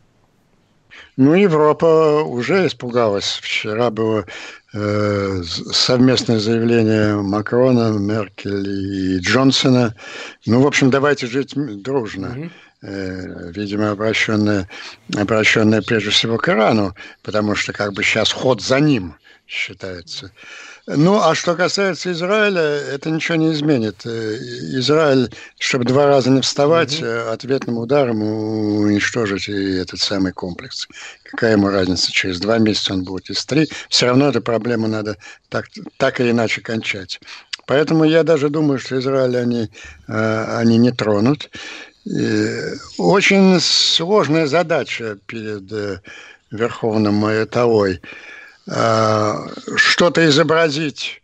Ну, Европа уже испугалась. Вчера было э, совместное заявление Макрона, Меркель и Джонсона. Ну, в общем, давайте жить дружно. Mm-hmm видимо, обращенное, обращенное прежде всего к Ирану, потому что как бы сейчас ход за ним считается. Ну, а что касается Израиля, это ничего не изменит. Э, Израиль, чтобы два раза не вставать, угу. ответным ударом уничтожить и этот самый комплекс. Какая ему разница, через два месяца он будет, из три. Все равно эту проблему надо так, так или иначе кончать. Поэтому я даже думаю, что Израиль они, э, они не тронут. И очень сложная задача перед Верховным Э, что-то изобразить,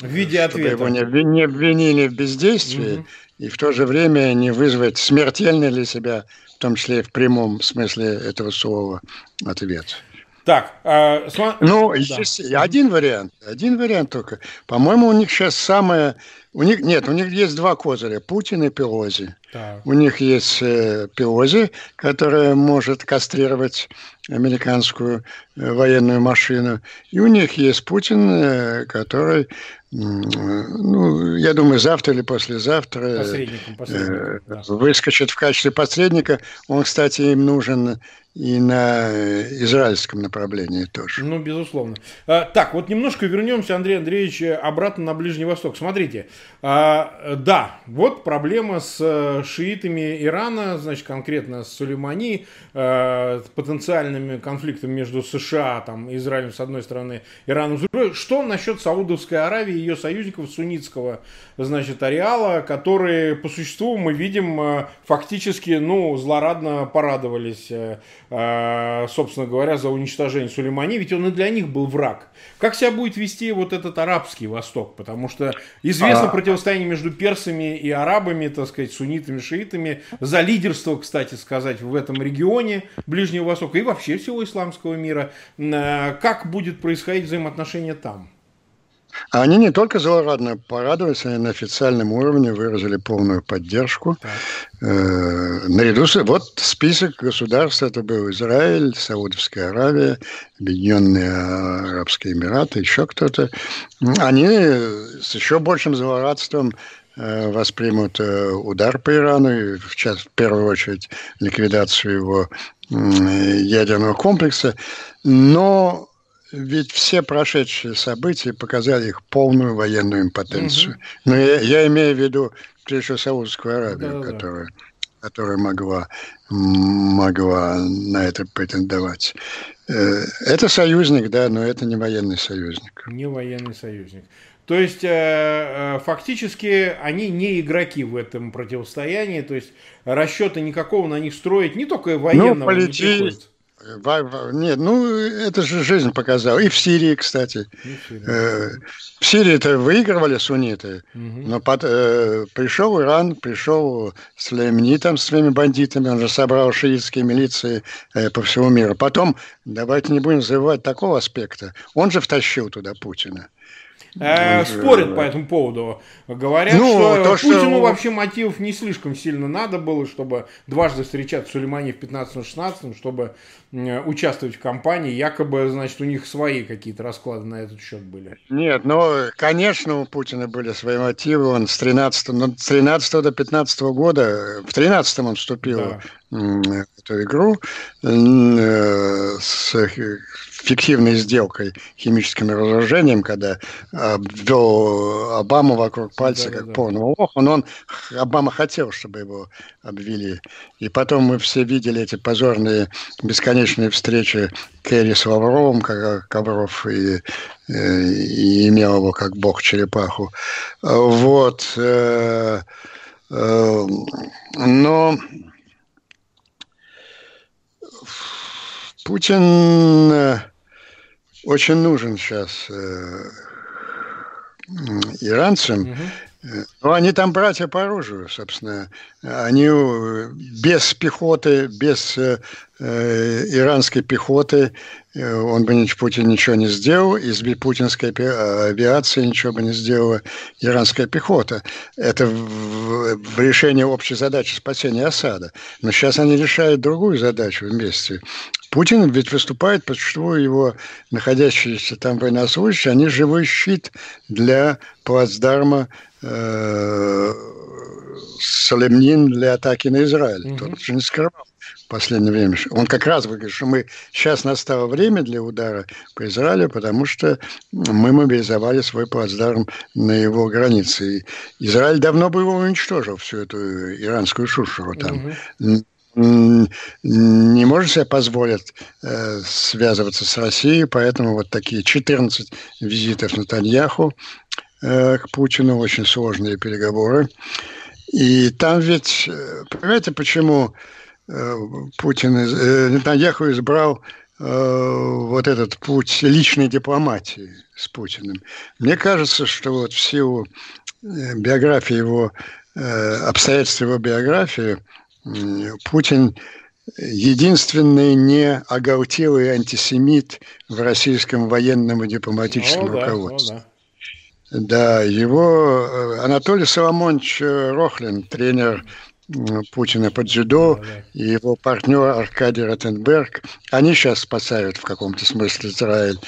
в виде чтобы ответа. его не, не обвинили в бездействии, угу. и в то же время не вызвать смертельный для себя, в том числе и в прямом смысле этого слова, ответ. Так, э, см... ну, да. есть один вариант, один вариант только. По-моему, у них сейчас самое у них нет, у них есть два козыря: Путин и Пелози. Так. У них есть э, Пелози, которая может кастрировать американскую э, военную машину, и у них есть Путин, э, который, ну, я думаю, завтра или послезавтра посредником, посредником, да. выскочит в качестве посредника. Он, кстати, им нужен и на израильском направлении тоже. Ну, безусловно. А, так, вот немножко вернемся, Андрей Андреевич, обратно на Ближний Восток. Смотрите, а, да, вот проблема с шиитами Ирана, значит, конкретно с Сулеймани, а, потенциальными конфликтами между США, там, Израилем с одной стороны, Ираном с другой. Что насчет Саудовской Аравии и ее союзников суннитского, значит, ареала, которые, по существу, мы видим, э, фактически, ну, злорадно порадовались Э, собственно говоря, за уничтожение Сулеймани, ведь он и для них был враг. Как себя будет вести вот этот арабский Восток? Потому что известно а... противостояние между персами и арабами, так сказать, суннитами, шиитами, за лидерство, кстати сказать, в этом регионе Ближнего Востока и вообще всего исламского мира. Э, как будет происходить взаимоотношения там? Они не только злорадно порадовались, они на официальном уровне выразили полную поддержку. Э, наряду с... Вот список государств. Это был Израиль, Саудовская Аравия, Объединенные Арабские Эмираты, еще кто-то. Они с еще большим злорадством воспримут э, удар по Ирану, в, час, в первую очередь ликвидацию его ядерного комплекса. Но ведь все прошедшие события показали их полную военную импотенцию. Угу. Но я, я имею в виду, прежде всего, Саудовскую Аравию, да, которая, да. которая могла, могла на это претендовать. Э, это союзник, да, но это не военный союзник. Не военный союзник. То есть, э, э, фактически, они не игроки в этом противостоянии, то есть, расчета никакого на них строить не только военного ну, полети... не приходится. Нет, ну это же жизнь показала. И в Сирии, кстати. в Сирии, э, в Сирии это выигрывали сунниты, угу. но под, э, пришел Иран, пришел Слеймни там с своими бандитами, он же собрал шиитские милиции э, по всему миру. Потом, давайте не будем забывать такого аспекта, он же втащил туда Путина. Э, спорят по этому поводу. Говорят, ну, что то, Путину что... вообще мотивов не слишком сильно надо было, чтобы дважды встречаться с Сулеймани в 15-16, чтобы участвовать в кампании. Якобы, значит, у них свои какие-то расклады на этот счет были. Нет, ну, конечно, у Путина были свои мотивы. Он с 13, ну, с 13 до 15 года, в 13 он вступил да. в эту игру э, с фиктивной сделкой химическим разоружением, когда обвел Обаму вокруг пальца, да, как да, полного лоха, но он, Обама хотел, чтобы его обвели. И потом мы все видели эти позорные бесконечные встречи Керри с Лавровым, как Ковров и, э, и имел его как бог черепаху. Вот. Э, э, но Путин очень нужен сейчас э, иранцам. Угу. Ну, они там братья по оружию, собственно. Они э, без пехоты, без э, иранской пехоты он бы Путин ничего не сделал, из путинской авиации ничего бы не сделала иранская пехота. Это в, в решении общей задачи спасения осада. Но сейчас они решают другую задачу вместе. Путин ведь выступает, почему его находящиеся там военнослужащие, они живой щит для плацдарма э, Солемнин для атаки на Израиль. Угу. Тот же не скрывал в последнее время. Он как раз говорит, что мы сейчас настало время для удара по Израилю, потому что мы мобилизовали свой плацдарм на его границе. И Израиль давно бы его уничтожил, всю эту иранскую шушеру там. Угу не может себе позволить э, связываться с Россией, поэтому вот такие 14 визитов Натаньяху э, к Путину, очень сложные переговоры. И там ведь, э, понимаете, почему э, Путин, э, Нетаньяху избрал вот этот путь личной дипломатии с Путиным. Мне кажется, что вот в силу биографии его, обстоятельств его биографии, Путин единственный не оголтелый антисемит в российском военном и дипломатическом о, руководстве. Да, да, его э, Анатолий Соломонович э, Рохлин, тренер Путина под дзюдо, и его партнер Аркадий Ротенберг, они сейчас спасают в каком-то смысле Израиль.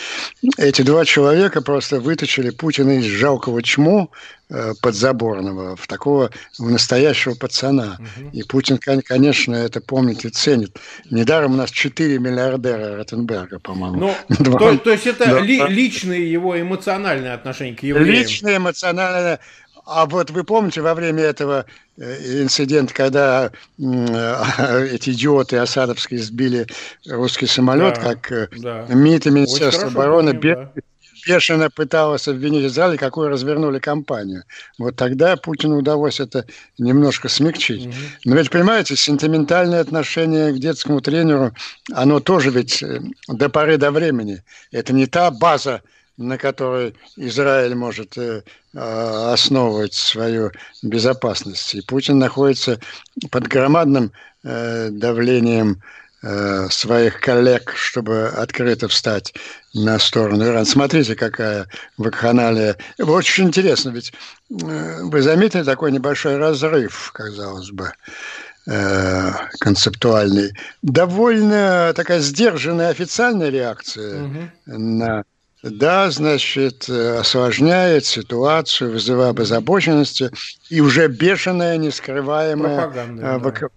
Эти два человека просто вытащили Путина из жалкого чмо э, подзаборного в такого в настоящего пацана. Угу. И Путин, конечно, это помнит и ценит. Недаром у нас 4 миллиардера Ротенберга, по-моему. Ну, то, то есть это ли, личные его эмоциональные отношения к евреям? Личные эмоциональные а вот вы помните во время этого э, инцидента, когда эти идиоты осадовские сбили русский самолет, да, как э, да. МИД и Министерство обороны помним, да. бешено пыталось обвинить Израиль, какую развернули кампанию. Вот тогда Путину удалось это немножко смягчить. Угу. Но ведь, понимаете, сентиментальное отношение к детскому тренеру, оно тоже ведь э, до поры до времени. Это не та база, на которой Израиль может э, а, основывать свою безопасность. И Путин находится под громадным э, давлением э, своих коллег, чтобы открыто встать на сторону Ирана. Смотрите, какая вакханалия. Очень интересно, ведь вы заметили такой небольшой разрыв, казалось бы, концептуальный. Довольно такая сдержанная официальная реакция угу. на да, значит, э, осложняет ситуацию, вызывает озабоченности и уже бешеная, нескрываемая пропаганда, э, да.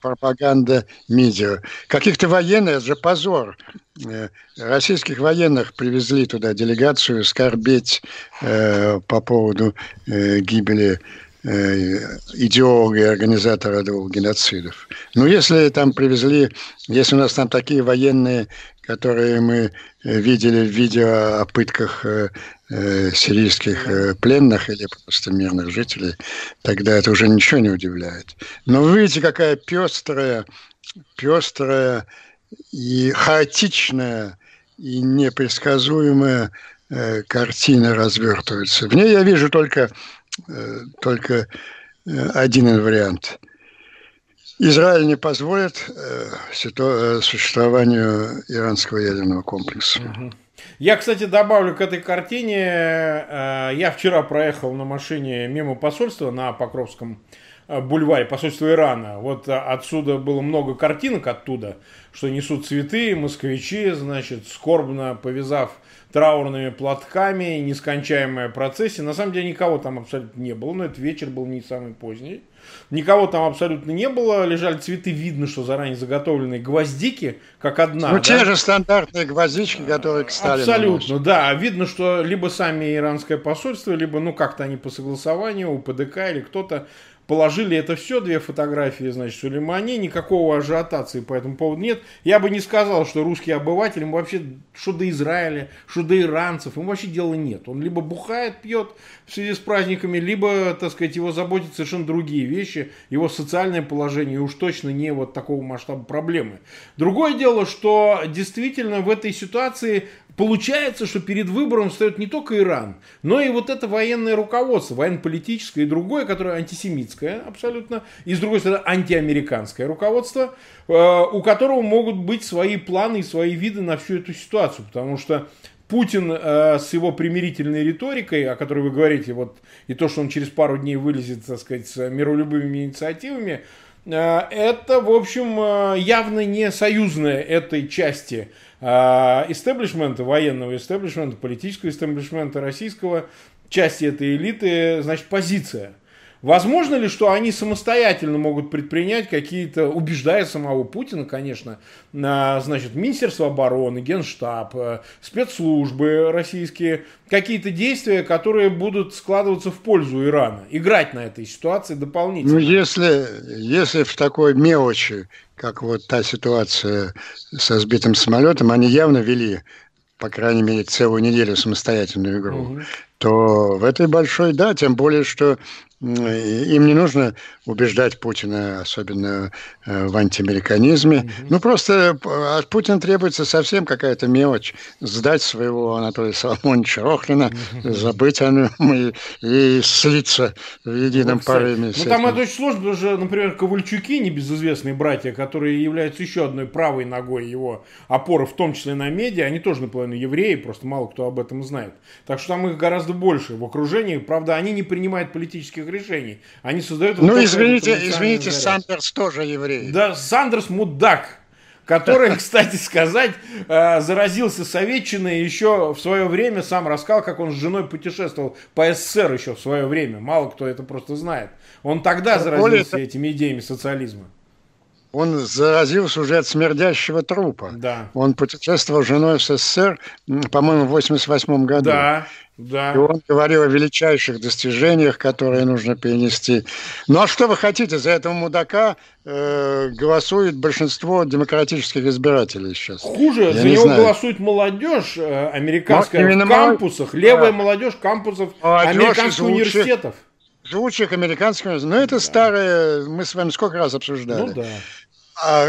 пропаганда медиа. Каких-то военных, это же позор. Э, российских военных привезли туда делегацию скорбеть э, по поводу э, гибели идеолога и организатора двух геноцидов. Ну, если там привезли, если у нас там такие военные которые мы э, видели в видео о пытках э, э, сирийских пленных или просто мирных жителей, тогда это уже ничего не удивляет. Но вы видите, какая пестрая, пестрая и хаотичная и непредсказуемая картина развертывается. В ней я вижу только, только один вариант – Израиль не позволит э, э, существованию иранского ядерного комплекса. Я, кстати, добавлю к этой картине. Э, я вчера проехал на машине мимо посольства на Покровском э, бульваре, посольства Ирана. Вот отсюда было много картинок оттуда, что несут цветы, москвичи, значит, скорбно повязав траурными платками, нескончаемая процессия. На самом деле никого там абсолютно не было, но этот вечер был не самый поздний. Никого там абсолютно не было, лежали цветы, видно, что заранее заготовленные гвоздики, как одна. Ну, да? те же стандартные гвоздички, которые к Сталину. Абсолютно, носят. да. Видно, что либо сами иранское посольство, либо, ну, как-то они по согласованию, у ПДК или кто-то положили это все, две фотографии, значит, Сулеймани, никакого ажиотации по этому поводу нет. Я бы не сказал, что русский обыватель, ему вообще, что до Израиля, что до иранцев, ему вообще дела нет. Он либо бухает, пьет в связи с праздниками, либо, так сказать, его заботят совершенно другие вещи, его социальное положение, уж точно не вот такого масштаба проблемы. Другое дело, что действительно в этой ситуации Получается, что перед выбором встает не только Иран, но и вот это военное руководство, военно-политическое и другое, которое антисемитское антироссийское абсолютно, и с другой стороны антиамериканское руководство, э, у которого могут быть свои планы и свои виды на всю эту ситуацию, потому что Путин э, с его примирительной риторикой, о которой вы говорите, вот и то, что он через пару дней вылезет, так сказать, с миролюбивыми инициативами, э, это, в общем, явно не союзная этой части истеблишмента, военного истеблишмента, политического истеблишмента российского, части этой элиты, значит, позиция. Возможно ли, что они самостоятельно могут предпринять какие-то, убеждая самого Путина, конечно, на, значит, Министерство обороны, Генштаб, э, спецслужбы российские, какие-то действия, которые будут складываться в пользу Ирана, играть на этой ситуации дополнительно? Ну, если, если в такой мелочи, как вот та ситуация со сбитым самолетом, они явно вели по крайней мере, целую неделю самостоятельную игру, угу. то в этой большой, да, тем более, что им не нужно убеждать Путина, особенно э, в антиамериканизме. Угу. Ну, просто от Путина требуется совсем какая-то мелочь. Сдать своего Анатолия Соломоновича Рохлина, угу. забыть о нем и, и слиться в едином вот, порыве. Ну, там это очень сложно, потому что, например, Ковальчуки, небезызвестные братья, которые являются еще одной правой ногой его опоры, в том числе на медиа, они тоже наполовину евреи, просто мало кто об этом знает. Так что там их гораздо больше в окружении. Правда, они не принимают политических правильных решений. Они создают... Ну, извините, извините, Сандерс тоже еврей. Да, Сандерс мудак который, кстати сказать, э, заразился советчиной еще в свое время, сам рассказал, как он с женой путешествовал по СССР еще в свое время. Мало кто это просто знает. Он тогда заразился этими идеями социализма. Он заразился уже от смердящего трупа. Да. Он путешествовал с женой в СССР, по-моему, в 88 году. Да. Да. И он говорил о величайших достижениях, которые нужно перенести. Ну а что вы хотите? За этого мудака э, голосует большинство демократических избирателей сейчас. Хуже, Я за него знаю. голосует молодежь э, американская Но в кампусах, мол... левая да. молодежь кампусов молодежь американских университетов. Лучших американских. Ну это да. старое, мы с вами сколько раз обсуждали. Ну да а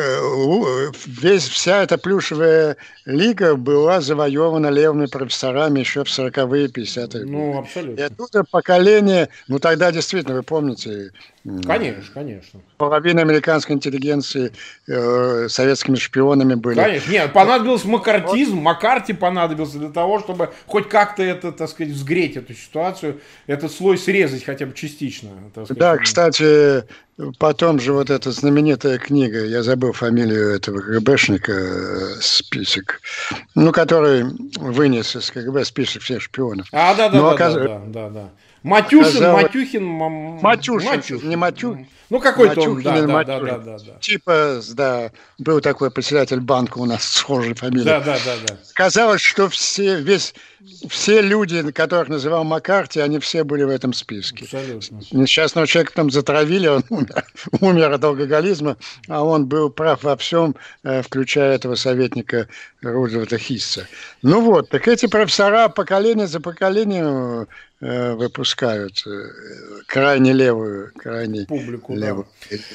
весь, вся эта плюшевая лига была завоевана левыми профессорами еще в 40-е, 50-е Ну, абсолютно. И оттуда поколение, ну тогда действительно, вы помните... Конечно, конечно. Половина американской интеллигенции э, советскими шпионами были. Конечно, нет, понадобился макартизм, Маккарти понадобился для того, чтобы хоть как-то это, так сказать, взгреть эту ситуацию, этот слой срезать хотя бы частично. Сказать. Да, кстати, Потом же вот эта знаменитая книга, я забыл фамилию этого КГБшника, э, список, ну, который вынес из КГБ список всех шпионов. А, да, да, Но да, оказ... да, да, да, да. Матюшин, оказалось... Матюхин, Матюшин, Матюшин, не Матюхин. Ну, какой-то он, да, да, да, да, да, да. Типа, да, был такой председатель банка у нас схожей фамилии. Да, да, да, да. Казалось, что все, весь, все люди, которых называл Маккарти, они все были в этом списке. Абсолютно. Несчастного человека там затравили, он умер, умер от алкоголизма, а он был прав во всем, э, включая этого советника Рузвельта Хисса. Ну вот, так эти профессора поколение за поколением э, выпускают э, крайне левую, крайне публику. Левую.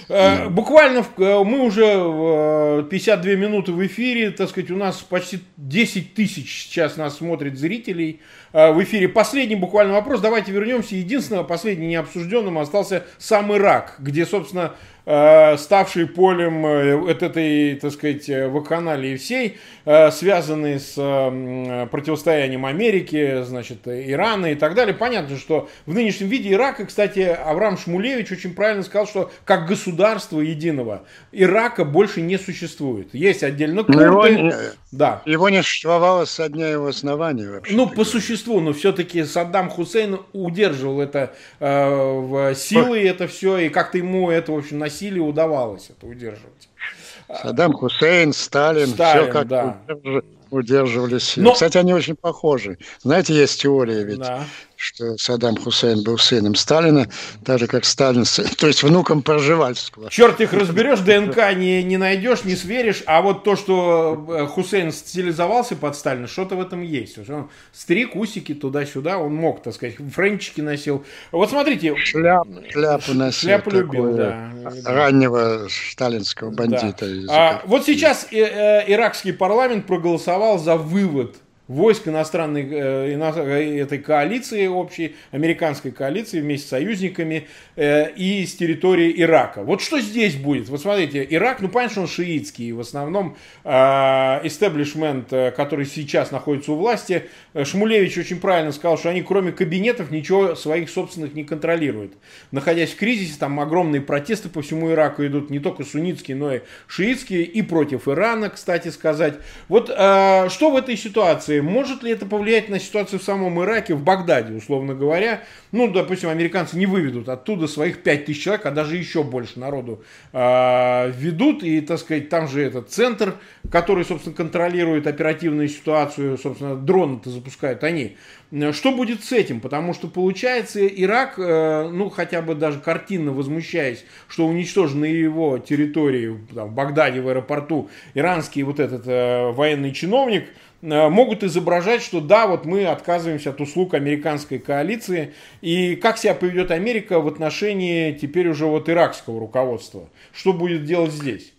Да. Буквально мы уже 52 минуты в эфире, так сказать, у нас почти 10 тысяч сейчас нас смотрит зрителей в эфире. Последний буквально вопрос, давайте вернемся. Единственное, последний необсужденным остался сам Ирак, где, собственно, Э, ставший полем э, этой, так сказать, э, вакханалии всей, связанные с противостоянием Америки, значит, Ирана и так далее. Понятно, что в нынешнем виде Ирака, кстати, Авраам Шмулевич очень правильно сказал, что как государство единого Ирака больше не существует. Есть отдельно курды. Его, не, да. его не существовало со дня его основания вообще. Ну, по говоря. Существу, но все-таки Саддам Хусейн удерживал это э, в силы, это все, и как-то ему это, в общем, насилию удавалось это удерживать. Саддам Хусейн, Сталин, Сталин все как да. удерживали силы. Но... Кстати, они очень похожи. Знаете, есть теория ведь, да что Саддам Хусейн был сыном Сталина, так же как Сталин, то есть внуком Проживальского. Черт их разберешь, ДНК не, не найдешь, не сверишь, а вот то, что э, Хусейн стилизовался под Сталина, что-то в этом есть. Он стриг усики туда-сюда, он мог, так сказать, френчики носил. Вот смотрите. Шляп, шляпу носил. Шляпу любил, да. Раннего сталинского бандита. Да. А, вот сейчас э, э, иракский парламент проголосовал за вывод войск иностранной э, э, этой коалиции общей, американской коалиции вместе с союзниками э, и с территории Ирака. Вот что здесь будет? Вот смотрите, Ирак, ну понятно, что он шиитский, в основном истеблишмент, который сейчас находится у власти, Шмулевич очень правильно сказал, что они кроме кабинетов ничего своих собственных не контролируют. Находясь в кризисе, там огромные протесты по всему Ираку идут, не только суннитские, но и шиитские, и против Ирана, кстати сказать. Вот что в этой ситуации? Ситуации. Может ли это повлиять на ситуацию в самом Ираке, в Багдаде, условно говоря? Ну, допустим, американцы не выведут оттуда своих 5000 человек, а даже еще больше народу э, ведут. И, так сказать, там же этот центр, который, собственно, контролирует оперативную ситуацию, собственно, дроны-то запускают они. Что будет с этим? Потому что, получается, Ирак, э, ну, хотя бы даже картинно возмущаясь, что уничтожен на его территории, там, в Багдаде, в аэропорту, иранский вот этот э, военный чиновник – могут изображать, что да, вот мы отказываемся от услуг американской коалиции. И как себя поведет Америка в отношении теперь уже вот иракского руководства? Что будет делать здесь?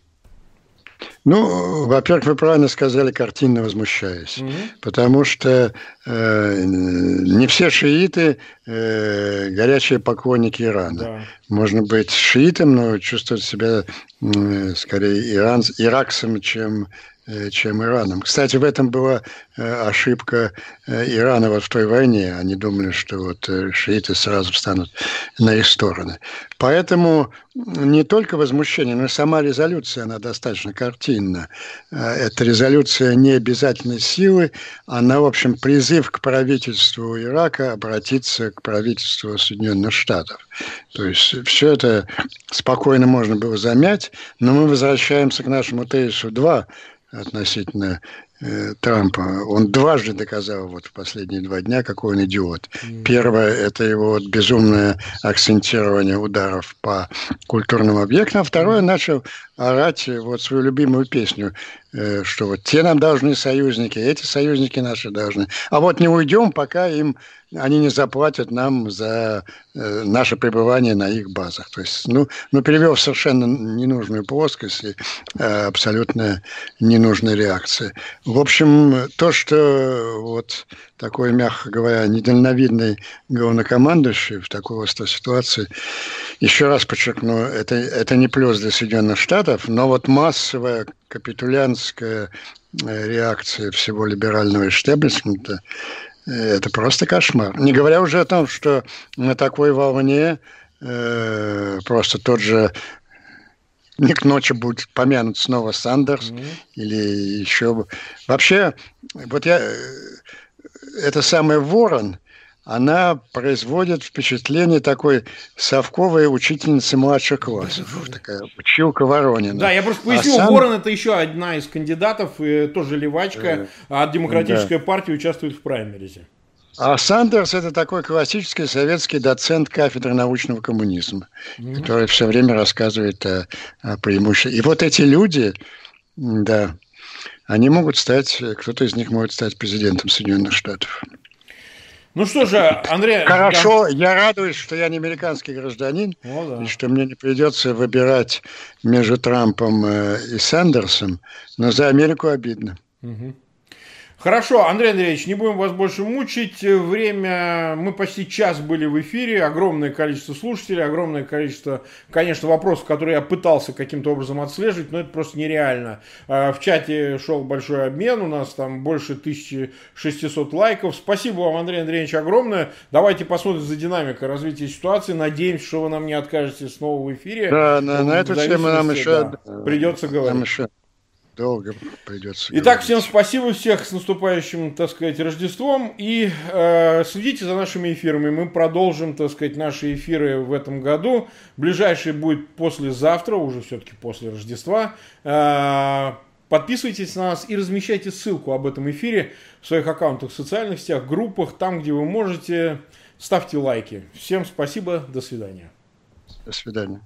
Ну, во-первых, вы правильно сказали, картинно возмущаясь, угу. потому что э, не все шииты э, горячие поклонники Ирана. Да. Можно быть шиитом, но чувствовать себя э, скорее иран, иракцем, чем Э, чем Ираном. Кстати, в этом была э, ошибка э, Ирана вот в той войне. Они думали, что вот шииты сразу встанут на их стороны. Поэтому не только возмущение, но и сама резолюция, она достаточно картинна. Эта резолюция не обязательной силы, она, в общем, призыв к правительству Ирака обратиться к правительству Соединенных Штатов. То есть все это спокойно можно было замять, но мы возвращаемся к нашему тезису 2, относительно э, Трампа. Он дважды доказал вот в последние два дня, какой он идиот. Mm. Первое – это его вот безумное акцентирование ударов по культурным объектам. А второе – начал орать вот свою любимую песню, э, что вот те нам должны союзники, эти союзники наши должны. А вот не уйдем, пока им они не заплатят нам за э, наше пребывание на их базах. То есть, ну, ну перевел в совершенно ненужную плоскость и э, абсолютно ненужная реакция. В общем, то, что вот такой, мягко говоря, недальновидный главнокомандующий в такой острой ситуации, еще раз подчеркну, это, это не плюс для Соединенных Штатов, но вот массовая капитулянская э, реакция всего либерального эштеблишмента это просто кошмар. Не говоря уже о том, что на такой волне э, просто тот же не к ночи будет помянут снова Сандерс mm-hmm. или еще... Вообще, вот я... Э, это самый Ворон, она производит впечатление такой совковой учительницы младших классов. Такая училка Воронина. Да, я просто поясню, а сам... Ворон это еще одна из кандидатов, тоже левачка, э, от Демократической да. партии участвует в праймеризе. А Сандерс это такой классический советский доцент кафедры научного коммунизма, mm-hmm. который все время рассказывает о, о преимуществах. И вот эти люди, да, они могут стать, кто-то из них может стать президентом Соединенных Штатов. Ну что же, Андрей... Хорошо, да. я радуюсь, что я не американский гражданин, О, да. и что мне не придется выбирать между Трампом э, и Сандерсом, но за Америку обидно. Угу. Хорошо, Андрей Андреевич, не будем вас больше мучить. Время, мы почти час были в эфире, огромное количество слушателей, огромное количество, конечно, вопросов, которые я пытался каким-то образом отслеживать, но это просто нереально. А, в чате шел большой обмен, у нас там больше 1600 лайков. Спасибо вам, Андрей Андреевич, огромное. Давайте посмотрим за динамикой развития ситуации. Надеемся, что вы нам не откажете снова в эфире. Да, на, на эту тему нам еще да, придется говорить. Нам еще долго придется. Итак, говорить. всем спасибо всех с наступающим, так сказать, Рождеством. И э, следите за нашими эфирами. Мы продолжим, так сказать, наши эфиры в этом году. Ближайший будет послезавтра, уже все-таки после Рождества. Э, подписывайтесь на нас и размещайте ссылку об этом эфире в своих аккаунтах в социальных сетях, группах, там, где вы можете. Ставьте лайки. Всем спасибо. До свидания. До свидания.